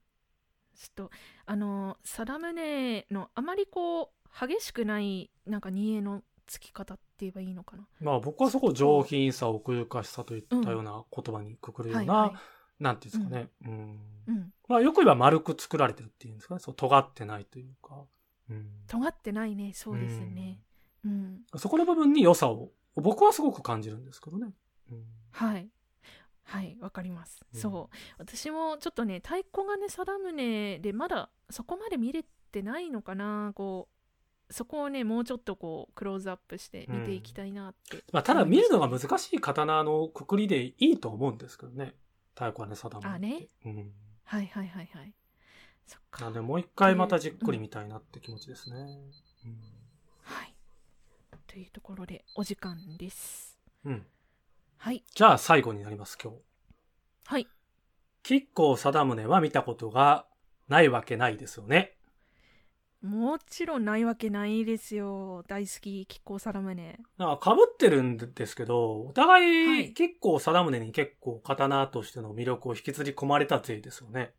Speaker 1: ちょっと、あの、貞宗のあまりこう、激しくない、なんか煮えのつき方って言えばいいのかな。
Speaker 2: まあ僕はそこを上品さ、奥ゆかしさといったような言葉にくくるような。なんていうんですかね。うん
Speaker 1: うん。
Speaker 2: まあよく言えば丸く作られてるっていうんですかね。そう、尖ってないというか。うん
Speaker 1: 尖ってないね。そうですね。うん。
Speaker 2: そこの部分に良さを、僕はすごく感じるんですけどね。うん
Speaker 1: はい。はい、わかります。
Speaker 2: うん
Speaker 1: そう。私もちょっとね、太鼓がね、貞宗でまだそこまで見れてないのかな。こう、そこをね、もうちょっとこう、クローズアップして見ていきたいなって。
Speaker 2: まあただ見るのが難しい刀のくくりでいいと思うんですけどね。太鼓はね、定め
Speaker 1: あね。
Speaker 2: うん。
Speaker 1: はいはいはいはい。そっか。
Speaker 2: なんでもう一回またじっくり見たいなって気持ちですね。
Speaker 1: はい。というところで、お時間です。
Speaker 2: うん。うん。
Speaker 1: はい。
Speaker 2: じゃあ最後になります、今日。
Speaker 1: はい。
Speaker 2: 吉光定宗は見たことがないわけないですよね。
Speaker 1: もちろんないわけないですよ。大好き、吉光貞宗。
Speaker 2: なんか被ってるんですけど、お互
Speaker 1: はい
Speaker 2: い結構定宗に結構刀としての魅力を引きずり込まれた勢ですよね。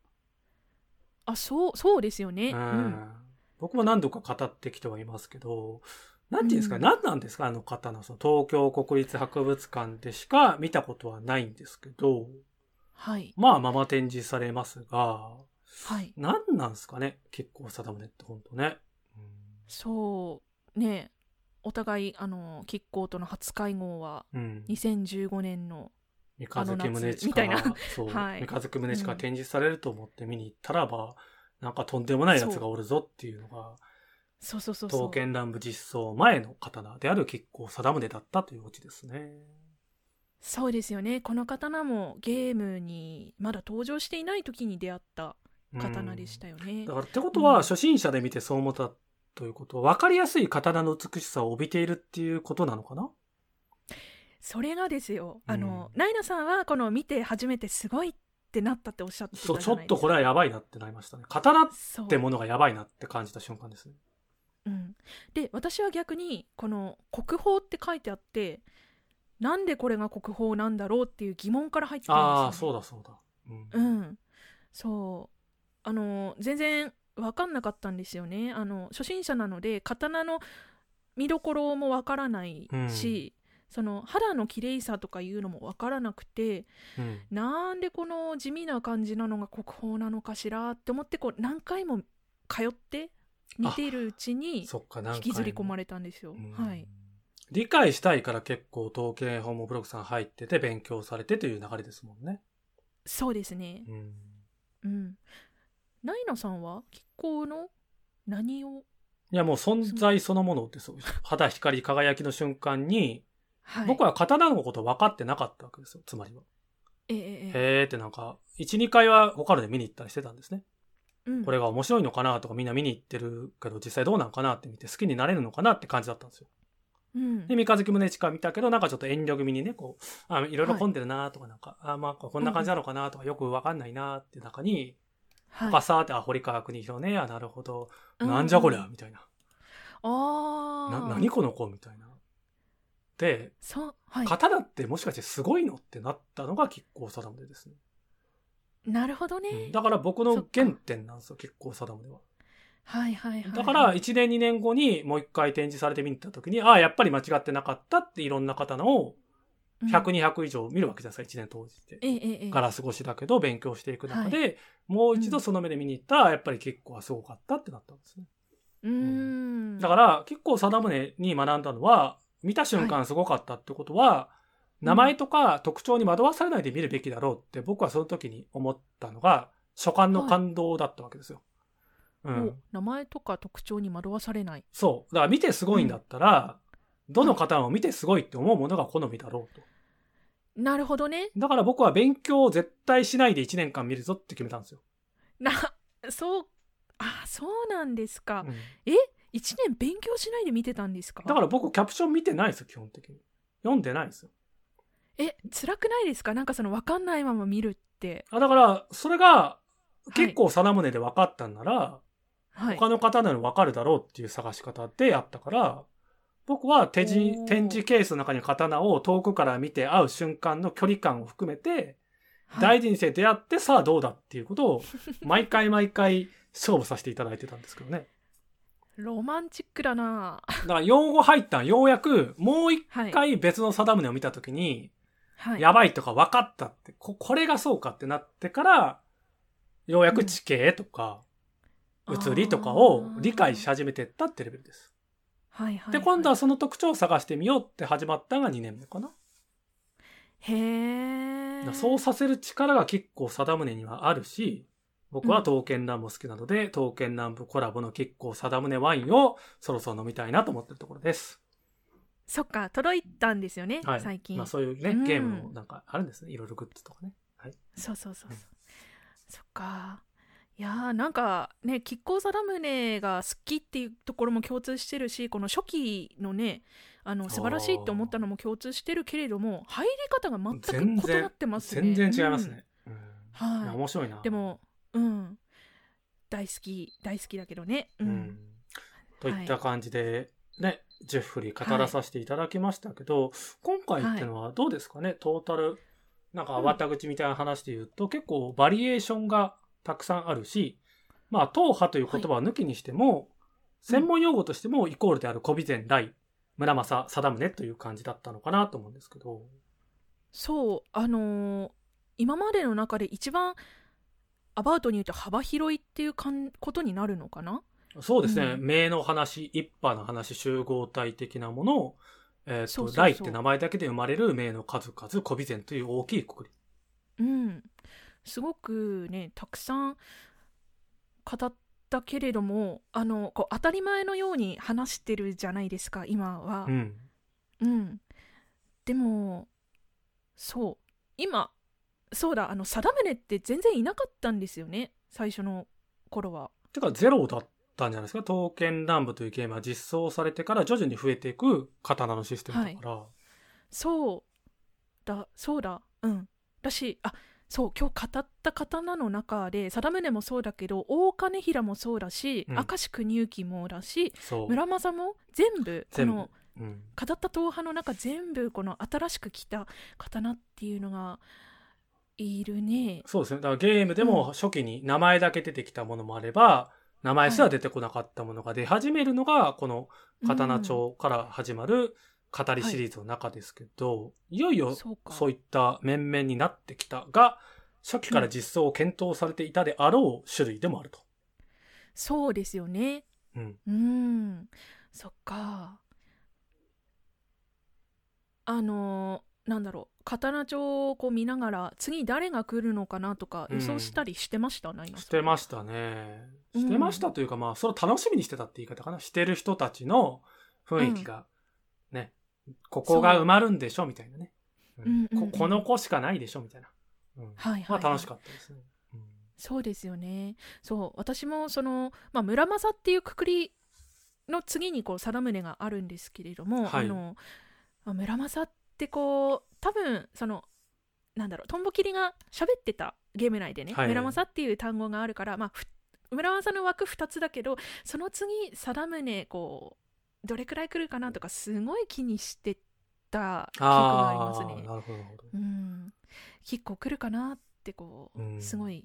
Speaker 1: あ、そう、そうですよね。
Speaker 2: う
Speaker 1: うん
Speaker 2: ん。僕も何度か語ってきてはいますけど、なんていうんですか、
Speaker 1: うん
Speaker 2: 何なんですかあの刀？その東京国立博物館でしか見たことはないんですけど、
Speaker 1: はい。
Speaker 2: まあまま展示されますが、
Speaker 1: はい。
Speaker 2: 何なんですかね？結構定宗って本当ね。うん。
Speaker 1: そう。ね。お互いあの吉光との初会合は
Speaker 2: うん。
Speaker 1: 2015年の
Speaker 2: 三日月宗
Speaker 1: あの夏
Speaker 2: 近
Speaker 1: みたいな。
Speaker 2: そう、
Speaker 1: はい。
Speaker 2: 三日月宗近
Speaker 1: うん。
Speaker 2: 展示されると思って見に行ったらば、なんかとんでもないやつがおるぞっていうのが、
Speaker 1: そうそうそうそう。
Speaker 2: 刀剣乱舞実装前の刀である吉光定宗だったというオチですね。
Speaker 1: そうですよね。この刀もゲームにまだ登場していない時に出会った刀でしたよね
Speaker 2: だからってことは、
Speaker 1: うん。
Speaker 2: 初心者で見てそう思ったということは、分かりやすい刀の美しさを帯びているっていうことなのかな？
Speaker 1: それがですよ。あの、
Speaker 2: うん
Speaker 1: ナイナさんはこの見て初めてすごいってなったっておっしゃってた
Speaker 2: そう、ちょっとこれはやばいなってなりましたね。刀ってものがやばいなって感じた瞬間ですね。
Speaker 1: う。ん、で私は逆にこの国宝って書いてあってなんでこれが国宝なんだろうっていう疑問から入ってたんですよ、ね、
Speaker 2: ああ、そうだそうだ。う。
Speaker 1: うんん。そうあの全然分かんなかったんですよねあの初心者なので刀の見どころも分からないし、その肌の綺麗さとかいうのも分からなくて
Speaker 2: うん。
Speaker 1: なんでこの地味な感じなのが国宝なのかしらって思ってこう何回も通って見ているうちに。引きずり込まれたんですよ。
Speaker 2: うん
Speaker 1: はい。
Speaker 2: 理解したいから結構統計ホームブログさん入ってて勉強されてという流れですもんね。
Speaker 1: そうですね。
Speaker 2: うん。
Speaker 1: うん。ナイナさんは？気候の？何を、
Speaker 2: いやもう存在そのものですよ。肌光り輝きの瞬間に、
Speaker 1: はい、
Speaker 2: 僕は刀のこと分かってなかったわけですよ、つまりは。
Speaker 1: ええええ
Speaker 2: へーってなんか、1、2回は他ので見に行ったりしてたんですね。
Speaker 1: うん、
Speaker 2: これが面白いのかなとかみんな見に行ってるけど実際どうなんかなって見て好きになれるのかなって感じだったんですよ。
Speaker 1: うん
Speaker 2: で、三日月宗近見たけどなんかちょっと遠慮気味にね、こう、あいろいろ混んでるなとかなんか、あまあこんな感じなのかなとかよくわかんないなっていう中に、
Speaker 1: はい
Speaker 2: 他さーって、あ、堀川国広ね、あ、なるほど。
Speaker 1: うん
Speaker 2: なんじゃこりゃ？みたいな。
Speaker 1: ああ。
Speaker 2: な、何この子？みたいな。で、
Speaker 1: そう、はい。
Speaker 2: 刀ってもしかしてすごいのってなったのが吉光定宗ですね。
Speaker 1: なるほど
Speaker 2: うん
Speaker 1: ね。
Speaker 2: だから僕の原点なんですよ、吉光定宗は。
Speaker 1: はいはいはい。
Speaker 2: だから、1年2年後にもう一回展示されて見に行った時に、ああ、やっぱり間違ってなかったっていろんな刀を
Speaker 1: うん
Speaker 2: 100、200以上見るわけじゃないですか、1年当時って。
Speaker 1: ええええええ
Speaker 2: ガラス越しだけど勉強していく中で、もう一度その目で見に行ったら、やっぱり結構はすごかったってなったんですね。
Speaker 1: うーん。
Speaker 2: だから、結構定宗に学んだのは、見た瞬間すごかったってことは、名前とか特徴に惑わされないで見るべきだろうって僕はその時に思ったのが、初感の感動だったわけですよ。うん
Speaker 1: お。名前とか特徴に惑わされない。
Speaker 2: そう。だから見てすごいんだったら、どの方も見てすごいって思うものが好みだろうと。
Speaker 1: なるほどね。
Speaker 2: だから僕は勉強を絶対しないで1年間見るぞって決めたんですよ。
Speaker 1: な、そう、あ、そうなんですか。
Speaker 2: うん
Speaker 1: 一年勉強しないで見てたんですか？
Speaker 2: だから僕キャプション見てないですよ、基本的に。読んでないですよ。
Speaker 1: え、辛くないですか？なんかその分かんないまま見るって。
Speaker 2: あだから、それが結構定宗で分かったんなら、
Speaker 1: はい。
Speaker 2: 他の方なら分かるだろうっていう探し方でやったから、僕は展示展示ケースの中に刀を遠くから見て会う瞬間の距離感を含めて、
Speaker 1: はい
Speaker 2: 大事にして出会ってさあどうだっていうことを 毎回毎回勝負させていただいてたんですけどね。
Speaker 1: ロマンチックだな
Speaker 2: だから用語入ったんようやくもう一
Speaker 1: はい。
Speaker 2: 回別の定宗を見たときに、
Speaker 1: はい。
Speaker 2: やばいとか分かったってこ、これがそうかってなってから、ようやく地形とか、移りとかを理解し始めてったってレベルです。
Speaker 1: はいはい。
Speaker 2: で、今度はその特徴を探してみようって始まったのが2年目かな。
Speaker 1: へえ。
Speaker 2: そうさせる力が結構定宗にはあるし、僕は刀剣乱舞好きなので、刀剣乱舞コラボの結構定宗ワインをそろそろ飲みたいなと思ってるところです。
Speaker 1: そっか、届いたんですよね、
Speaker 2: はい。
Speaker 1: 最近。
Speaker 2: まあそういうね、
Speaker 1: うん
Speaker 2: ゲームもなんかあるんですね。いろいろグッズとかね。はい。
Speaker 1: そうそうそうそう。
Speaker 2: うん
Speaker 1: そっか。いやーなんかね亀甲定宗が好きっていうところも共通してるしこの初期のねあの素晴らしいって思ったのも共通してるけれども入り方が全く異なってますね。
Speaker 2: 全然違いますね。うん。
Speaker 1: はい。
Speaker 2: 面白いな。
Speaker 1: でもうん。大好き大好きだけどね。う、
Speaker 2: うん。ん。といった感じで、ね、ジェフリー語らさせていただきましたけど、今回ってのはどうですかね、トータル。なんか、
Speaker 1: うん。
Speaker 2: わた口みたいな話で言うと、結構バリエーションがたくさんあるし、まあ、党派という言葉を抜きにしても、専門用語としてもイコールである小備前来、村正、貞宗という感じだったのかなと思うんですけど。
Speaker 1: そうあのー今までの中で一番アバウトに言うと幅広いっていうかんことになるのかな？
Speaker 2: そうですね、
Speaker 1: うん。
Speaker 2: 名の話、一派の話、集合体的なものを、えっ、と、
Speaker 1: そうそうそう。
Speaker 2: 来って名前だけで生まれる名の数々、小備前という大きいくくり。
Speaker 1: うん、すごくねたくさん語ったけれどもあのこう当たり前のように話してるじゃないですか今は
Speaker 2: う。ん。
Speaker 1: うん、でもそう今そうだあの定宗って全然いなかったんですよね最初の頃は。
Speaker 2: てか、ゼロだったんじゃないですか？刀剣乱舞というゲームは実装されてから徐々に増えていく刀のシステムだから。
Speaker 1: そうだそうだうんだしあそう今日語った刀の中で定宗もそうだけど大金平もそうだし、
Speaker 2: うん
Speaker 1: 明石国行もだし。村正も全部この
Speaker 2: うん。
Speaker 1: 語った党派の中全部この新しく来た刀っていうのがいるね
Speaker 2: そうですね。だからゲームでも初期に名前だけ出てきたものもあれば、名前すら出てこなかったものが出始めるのが、この刀帳から始まる語りシリーズの中ですけど、い。よいよ
Speaker 1: そう
Speaker 2: いった面々になってきたが、初期から実装を検討されていたであろう種類でもあると。
Speaker 1: そうですよね。
Speaker 2: うん。
Speaker 1: うん。そっか。あのなんだろう。刀帳をこう見ながら次誰が来るのかなとか予想したりしてました、ナイナさん。
Speaker 2: してましたね。
Speaker 1: うん。
Speaker 2: してましたというか、まあ、それを楽しみにしてたって言い方かな。してる人たちの雰囲気が、ね、ここが埋まるんでしょみたいなね。う。ん
Speaker 1: うんうんうん。
Speaker 2: ここの子しかないでしょみたいな。うん。
Speaker 1: はいはい、
Speaker 2: まあ、楽しかったですね。うん。
Speaker 1: そうですよね。そう。私もその、まあ、村正っていうくくりの次にこう定宗があるんですけれども、
Speaker 2: はい。
Speaker 1: あのまあ村正ってこう多分そのなんだろうトンボ切りが喋ってたゲーム内でね、
Speaker 2: はい。
Speaker 1: 村正っていう単語があるから、まあ、ふ村正の枠2つだけどその次定宗こうどれくらい来るかなとかすごい気にしてた記憶がありますね。
Speaker 2: なるほど。
Speaker 1: うん、結構来るかなってこう、
Speaker 2: うん。
Speaker 1: すごい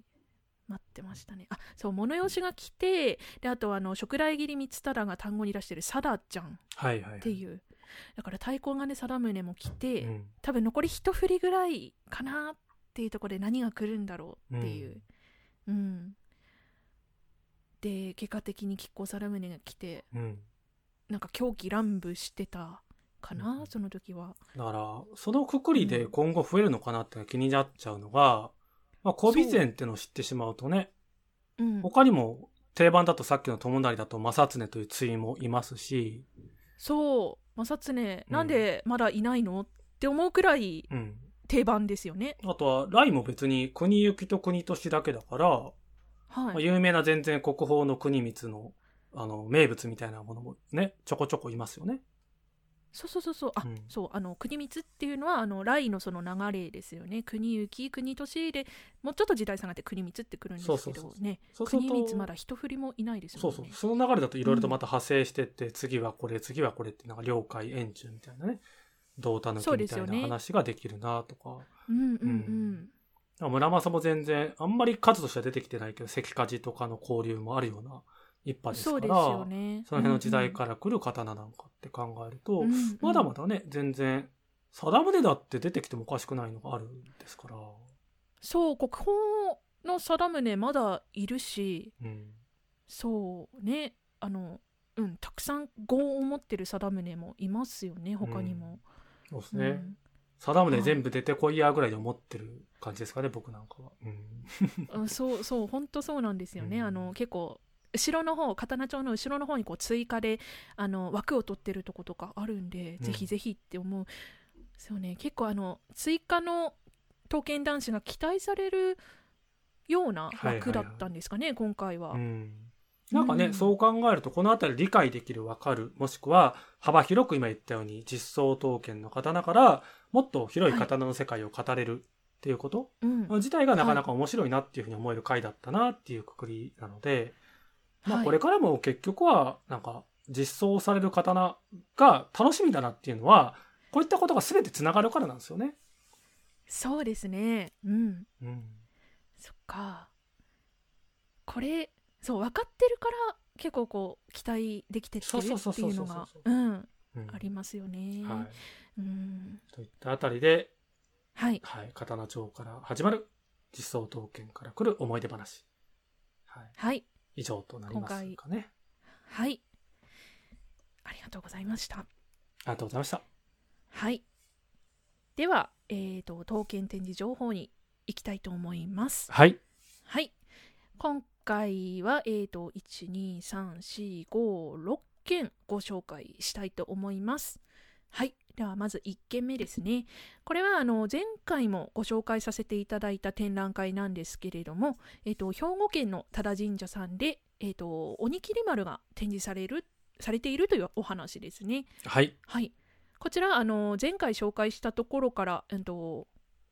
Speaker 1: 待ってましたね。あそう物用紙が来てであとあの食来切り光忠が単語に出してる「サダちゃん」。っていう。だから太鼓金定宗も来て、
Speaker 2: うん。
Speaker 1: 多分残り一振りぐらいかなっていうところで何が来るんだろうっていう。うん、で結果的に亀甲定宗が来て
Speaker 2: うん。
Speaker 1: なんか狂気乱舞してたかな、
Speaker 2: うん。
Speaker 1: その時は。
Speaker 2: だから、そのくくりで今後増えるのかなって気になっちゃうのが、まあ、小備前ってのを知ってしまうとね、
Speaker 1: う。ん。
Speaker 2: 他にも定番だとさっきの友成だと正常という対もいますし、
Speaker 1: そう。正常。
Speaker 2: うん。
Speaker 1: なんでまだいないの？って思うくらい
Speaker 2: うん。
Speaker 1: 定番ですよね。
Speaker 2: あとは、ライも別に国行きと国年だけだから、
Speaker 1: は
Speaker 2: まあ
Speaker 1: い。
Speaker 2: 有名な全然国宝の国光の、あの、名物みたいなものもね、ちょこちょこいますよね。
Speaker 1: そうそうそうそう。あ、
Speaker 2: うん
Speaker 1: そう、あの、国光っていうのは、あの、来のその流れですよね。国行き、国年で、もうちょっと時代下がって国光ってくるんですけどね。国光まだ一振りもいないですよね。
Speaker 2: そうそう。その流れだといろいろとまた派生してって、次はこれ、次はこれって、なんか、領海円柱みたいなね、胴たぬきみたいな話ができるなとか。
Speaker 1: うんうんう
Speaker 2: うん村正も全然、あんまり数としては出てきてないけど、関鍛冶とかの交流もあるような一派ですから、
Speaker 1: そうですよね。
Speaker 2: その辺の時代から来る刀なんかって考えると、
Speaker 1: うんうん
Speaker 2: まだまだね、全然、定宗だって出てきてもおかしくないのがあるんですから。
Speaker 1: そう、国宝の定宗まだいるし、
Speaker 2: うん。
Speaker 1: そうね、あの、うん、たくさん業を持ってる定宗もいますよね、他にも。
Speaker 2: そうですね。
Speaker 1: うん
Speaker 2: 定宗全部出てこいやぐらいで思ってる感じですかね、僕なんかは。うん。
Speaker 1: うんそうそう本当そうなんですよね、
Speaker 2: うん
Speaker 1: あの結構後ろの方刀町の後ろの方にこう追加であの枠を取ってるとことかあるんで、
Speaker 2: うん。
Speaker 1: ぜひぜひって思う。そうね。結構あの追加の刀剣男子が期待されるような枠だったんですかね、今回は、
Speaker 2: うん。なんかね、
Speaker 1: うん。
Speaker 2: そう考えると、このあたり理解できる、わかる、もしくは幅広く今言ったように、実装刀剣の刀から、もっと広い刀の世界を語れるっていうこと、
Speaker 1: うん。
Speaker 2: 自体がなかなか面白いなっていうふうに思える回だったなっていうくくりなので、まあ
Speaker 1: はい。
Speaker 2: これからも結局は、なんか、実装される刀が楽しみだなっていうのは、こういったことが全て繋がるからなんですよね。
Speaker 1: そうですね。うん。
Speaker 2: うん。
Speaker 1: そっか。これそう分かってるから結構こう期待できてってるっていうのが
Speaker 2: う
Speaker 1: ん。ありますよね、
Speaker 2: はい。
Speaker 1: うん。
Speaker 2: といったあたりで、
Speaker 1: はい。
Speaker 2: はい、刀町から始まる実装刀剣から来る思い出話。はい。
Speaker 1: はい
Speaker 2: 以上となりますかね。
Speaker 1: はい。ありがとうございました。
Speaker 2: ありがとうございました。
Speaker 1: はい。ではえっ、と刀剣展示情報に行きたいと思います。
Speaker 2: はい。
Speaker 1: はい。今回はえっ、と12345件ご紹介したいと思います。はいではまず1件目ですねこれはあの前回もご紹介させていただいた展覧会なんですけれども、えっと兵庫県の多田神社さんで、えっと鬼切丸が展示されるされているというお話ですね
Speaker 2: はい。
Speaker 1: はい、こちらあの前回紹介したところから、えっと、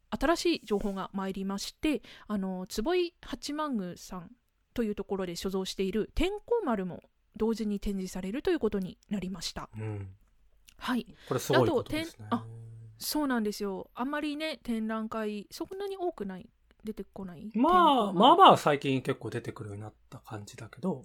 Speaker 1: 新しい情報が参りましてあの坪井八幡宮さんというところで所蔵している天候丸も同時に展示されるということになりました。
Speaker 2: うん。
Speaker 1: はい、
Speaker 2: これすごいことですね。
Speaker 1: あそうなんですよ。あんまりね展覧会そんなに多くない？出てこない？
Speaker 2: まあ、まあまあ最近結構出てくるようになった感じだけど。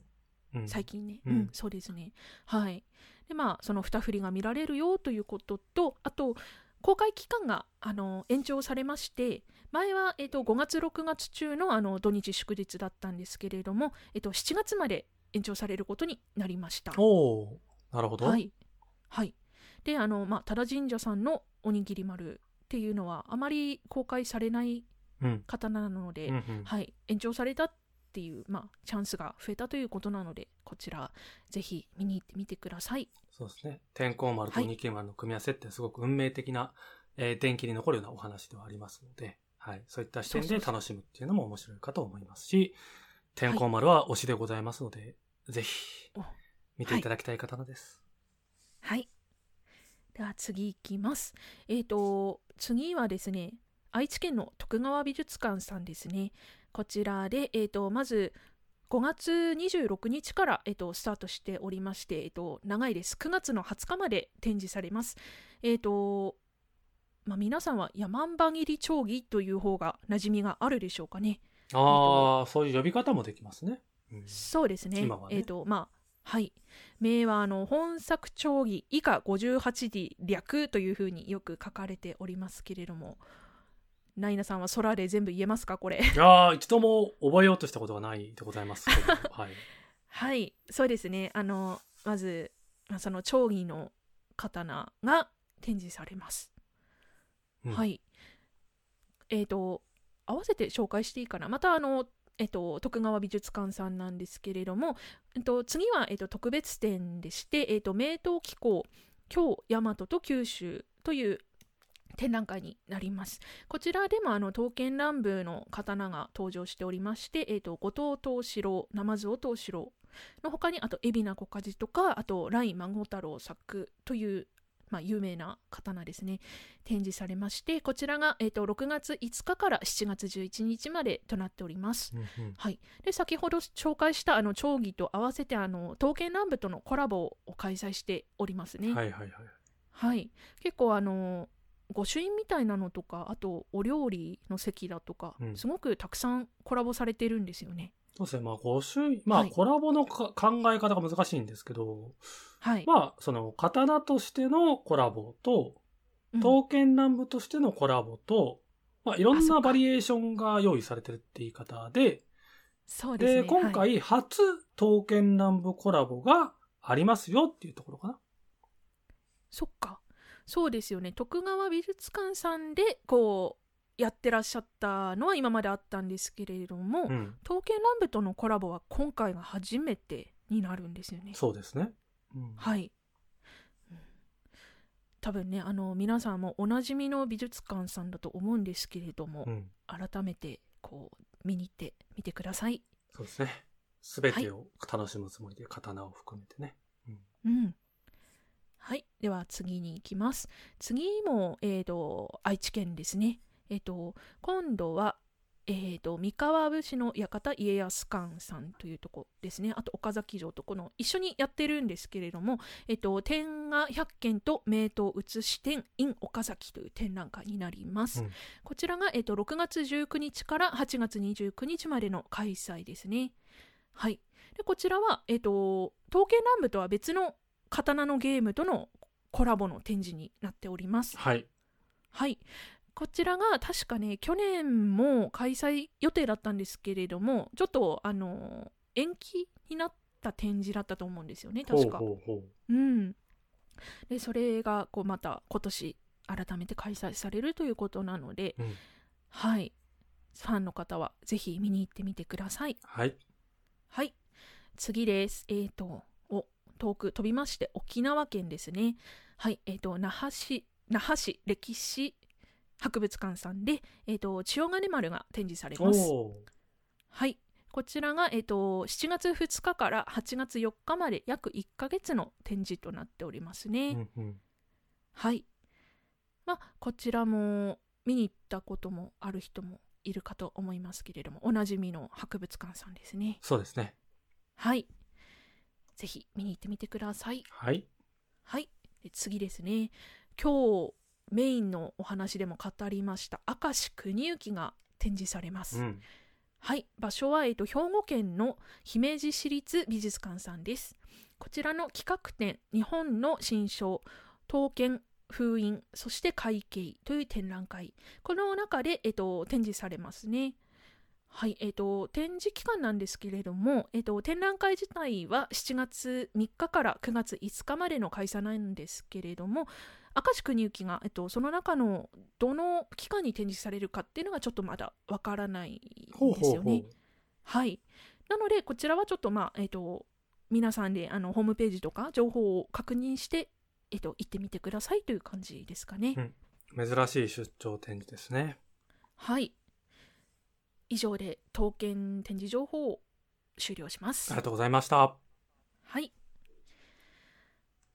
Speaker 2: うん、
Speaker 1: 最近ね、
Speaker 2: う
Speaker 1: うんん、そうですね。はい。で、まあ、その二振りが見られるよということと、あと、公開期間があの延長されまして、前は、えっと5月、6月中のあの土日祝日だったんですけれども、えっと7月まで延長されることになりました。
Speaker 2: おおなるほど。
Speaker 1: はい。はい。で、あの、まあ、多田神社さんのおにぎり丸っていうのは、あまり公開されない
Speaker 2: うん。
Speaker 1: 刀なので、
Speaker 2: うんうん
Speaker 1: はい、延長されたっていう、まあ、チャンスが増えたということなので、こちら、ぜひ見に行ってみてください。
Speaker 2: そうですね。天候丸と
Speaker 1: はい
Speaker 2: 二金丸の組み合わせってすごく運命的な、えー電気に残るようなお話ではありますので、はい。そういった視点で楽しむっていうのも面白いかと思いますし、天候丸は推しでございますので、ぜひ
Speaker 1: お
Speaker 2: 見ていただきたい刀です。
Speaker 1: はい。では次いきます。えっ、と、次はですね、愛知県の徳川美術館さんですね。こちらで、えっ、と、まず、5月26日から、えっとスタートしておりまして、えっと長いです。9月の20日まで展示されます。えっ、と、まあ、皆さんは山んば切り丁儀という方が馴染みがあるでしょうかね。
Speaker 2: ああ、そういう呼び方もできますね。うん
Speaker 1: そうですね。
Speaker 2: ね
Speaker 1: えっ、と、まあ、はい。名は、あの、本作丁儀以下 58D 略というふうによく書かれておりますけれども、ナイナさんは空で全部言えますかこれ？
Speaker 2: いやー一度も覚えようとしたことがないでございます はい。
Speaker 1: はい。そうですね。あの、まず、まあその丁儀の刀が展示されます。
Speaker 2: うん
Speaker 1: はい。えっ、と、合わせて紹介していいかな。また、あの、えっと、徳川美術館さんなんですけれども、えっと、次は、えっと、特別展でして、えっと、名刀紀行京大和と九州という展覧会になります。こちらでもあの刀剣乱舞の刀が登場しておりまして、えー、と後藤藤四郎、生津尾藤四郎の他にあと海老名小梶とかあと来孫太郎作という、まあ、有名な刀ですね展示されましてこちらが、えー、と6月5日から7月11日までとなっております。
Speaker 2: うんうん
Speaker 1: はい、で先ほど紹介したあの丁義と合わせてあの刀剣乱舞とのコラボを開催しておりますね。
Speaker 2: はいはいはい。
Speaker 1: はい、結構あの御朱印みたいなのとかあとお料理の席だとか、
Speaker 2: うん
Speaker 1: すごくたくさんコラボされてるんですよね。
Speaker 2: そうですね。まあ、御朱印、まあ、
Speaker 1: はい。
Speaker 2: コラボのか考え方が難しいんですけど、
Speaker 1: はい、
Speaker 2: まあ、その、刀としてのコラボと、
Speaker 1: うん。
Speaker 2: 刀剣乱舞としてのコラボと、まあ、いろんなバリエーションが用意されてるって言い方で、で、
Speaker 1: そうですね。
Speaker 2: 今
Speaker 1: はい。
Speaker 2: 回初刀剣乱舞コラボがありますよっていうところかな。
Speaker 1: そっか。そうですよね。徳川美術館さんでこうやってらっしゃったのは今まであったんですけれども、
Speaker 2: うん。
Speaker 1: 刀剣乱舞とのコラボは今回が初めてになるんですよね。
Speaker 2: そうですね。うん
Speaker 1: はい。うん多分ねあの皆さんもおなじみの美術館さんだと思うんですけれども、
Speaker 2: うん。
Speaker 1: 改めてこう見に行ってみてください。
Speaker 2: そうですね。すべてを楽しむつもりで刀を含めてね。
Speaker 1: うん。はい。では次に行きます。次も、えー、と愛知県ですね。えっ、と今度は、えー、と三河武士の館家康館さんというとこですね。あと岡崎城とこの一緒にやってるんですけれども、えっ、と天下百軒と名刀写し展 in 岡崎という展覧会になります。
Speaker 2: うん
Speaker 1: こちらが、えっと6月19日から8月29日までの開催ですね。はい。でこちらは、えっと刀剣乱舞とは別の刀のゲームとのコラボの展示になっております。
Speaker 2: はい。
Speaker 1: はい。こちらが確かね、去年も開催予定だったんですけれども、ちょっとあの延期になった展示だったと思うんですよね、確か。
Speaker 2: ほうほうほ
Speaker 1: うん、でそれがこうまた今年改めて開催されるということなので、
Speaker 2: う。うん。
Speaker 1: はいファンの方はぜひ見に行ってみてください
Speaker 2: はい。
Speaker 1: はい次ですえっ、とお遠く飛びまして沖縄県ですねはいえっ、と那覇市那覇市歴史博物館さんで、えー、と千代金丸が展示されますはいこちらが、えー、と7月2日から8月4日まで約1ヶ月の展示となっておりますね、
Speaker 2: うんうん。
Speaker 1: はい。まあ、こちらも見に行ったこともある人もいるかと思いますけれども、おなじみの博物館さんですね。
Speaker 2: そうですね。
Speaker 1: はい。ぜひ見に行ってみてください。
Speaker 2: はい。
Speaker 1: はい。で次ですね。今日メインのお話でも語りました明石国行が展示されます。
Speaker 2: うん。
Speaker 1: はい、場所は、えっと、兵庫県の姫路市立美術館さんです。こちらの企画展、日本の新章、刀剣、封印、そして会計という展覧会。この中で、えっと、展示されますね。はい、えっと、展示期間なんですけれども、えっと、展覧会自体は7月3日から9月5日までの開催なんですけれども、明石国行が、えっと、その中のどの期間に展示されるかっていうのがちょっとまだわからないんですよね。はい。なので、こちらはちょっと、まあ、えっ、と、皆さんで、あの、ホームページとか、情報を確認して、えっ、と、行ってみてくださいという感じですかね。
Speaker 2: うん珍しい出張展示ですね。
Speaker 1: はい。以上で、刀剣展示情報を終了します。
Speaker 2: ありがとうございました。
Speaker 1: はい。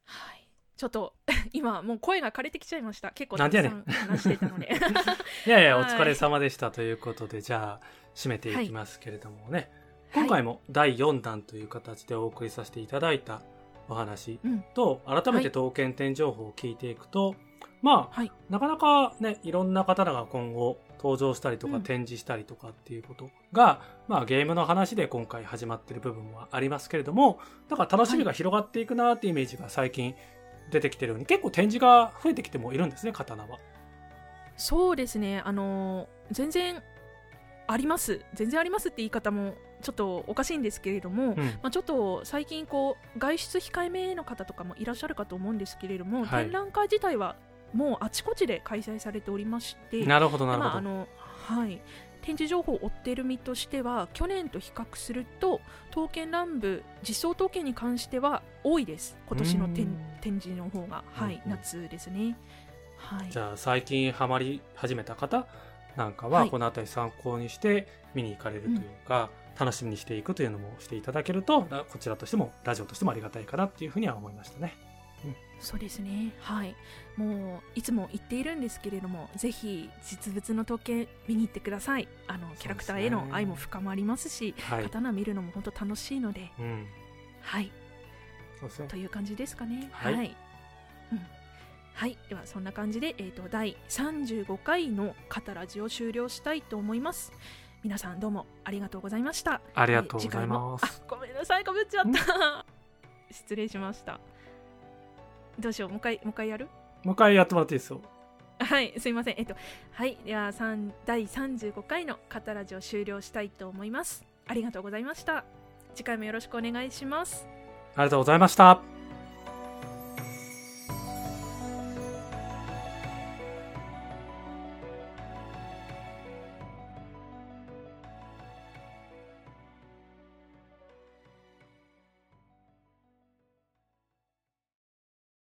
Speaker 1: はい。ちょっと、今、もう声が枯れてきちゃいました。結構
Speaker 2: なんでやねん
Speaker 1: たくさん話してたので。
Speaker 2: いやいや、お
Speaker 1: はい
Speaker 2: 疲れ様でしたということで、じゃあ、締めていきますけれどもね。今
Speaker 1: はい
Speaker 2: 回も第4弾という形でお送りさせていただいたお話
Speaker 1: うん。
Speaker 2: と、改めて刀剣展情報を聞いていくと、まあ、
Speaker 1: はい。
Speaker 2: なかなかね、いろんな刀が今後登場したりとか
Speaker 1: うん
Speaker 2: 展示したりとかっていうことが、まあゲームの話で今回始まってる部分はありますけれども、だから楽しみが広がっていくなっていうイメージが最近出てきてるように、結構展示が増えてきてもいるんですね、刀は。
Speaker 1: そうですね、あのー全然あります、全然ありますって言い方もちょっとおかしいんですけれども、
Speaker 2: うん。
Speaker 1: まあ、ちょっと最近こう、外出控えめの方とかもいらっしゃるかと思うんですけれども、
Speaker 2: はい
Speaker 1: 展覧会自体はもうあちこちで開催されておりまして、
Speaker 2: なるほど、なる
Speaker 1: まあ
Speaker 2: ほど。
Speaker 1: あのはい、展示情報を追っている身としては、去年と比較すると、刀剣乱舞、実装刀剣に関しては多いです、今年の展示の方が、はい
Speaker 2: うん。うん
Speaker 1: 夏ですね。はい。
Speaker 2: じゃあ最近ハマり始めた方なんかは
Speaker 1: はい。
Speaker 2: この辺り参考にして見に行かれるというか、楽しみにしていくというのもしていただけるとらこちらとしてもラジオとしてもありがたいかなっていうふうには思いましたね。
Speaker 1: そうですね。はい。もういつも言っているんですけれどもぜひ実物の時計見に行ってください。あのキャラクターへの愛も深まりますし
Speaker 2: はい。
Speaker 1: 刀見るのも本当楽しいので。
Speaker 2: うん。
Speaker 1: はい。と。いう感じですかね。
Speaker 2: はい。
Speaker 1: はい、うん。はい、ではそんな感じで、えー、と第35回の「カタラジ」を終了したいと思います。皆さんどうもありがとうございました。
Speaker 2: ありがとうございます。
Speaker 1: あごめんなさい。かぶっちゃった。失礼しましたどうしようもう一回もう一回やる？
Speaker 2: もう一回やってもらっていいですよ。
Speaker 1: はいすいません。えっとはいでは三第35回の「カタラジ」を終了したいと思います。ありがとうございました。次回もよろしくお願いします。
Speaker 2: ありがとうございました。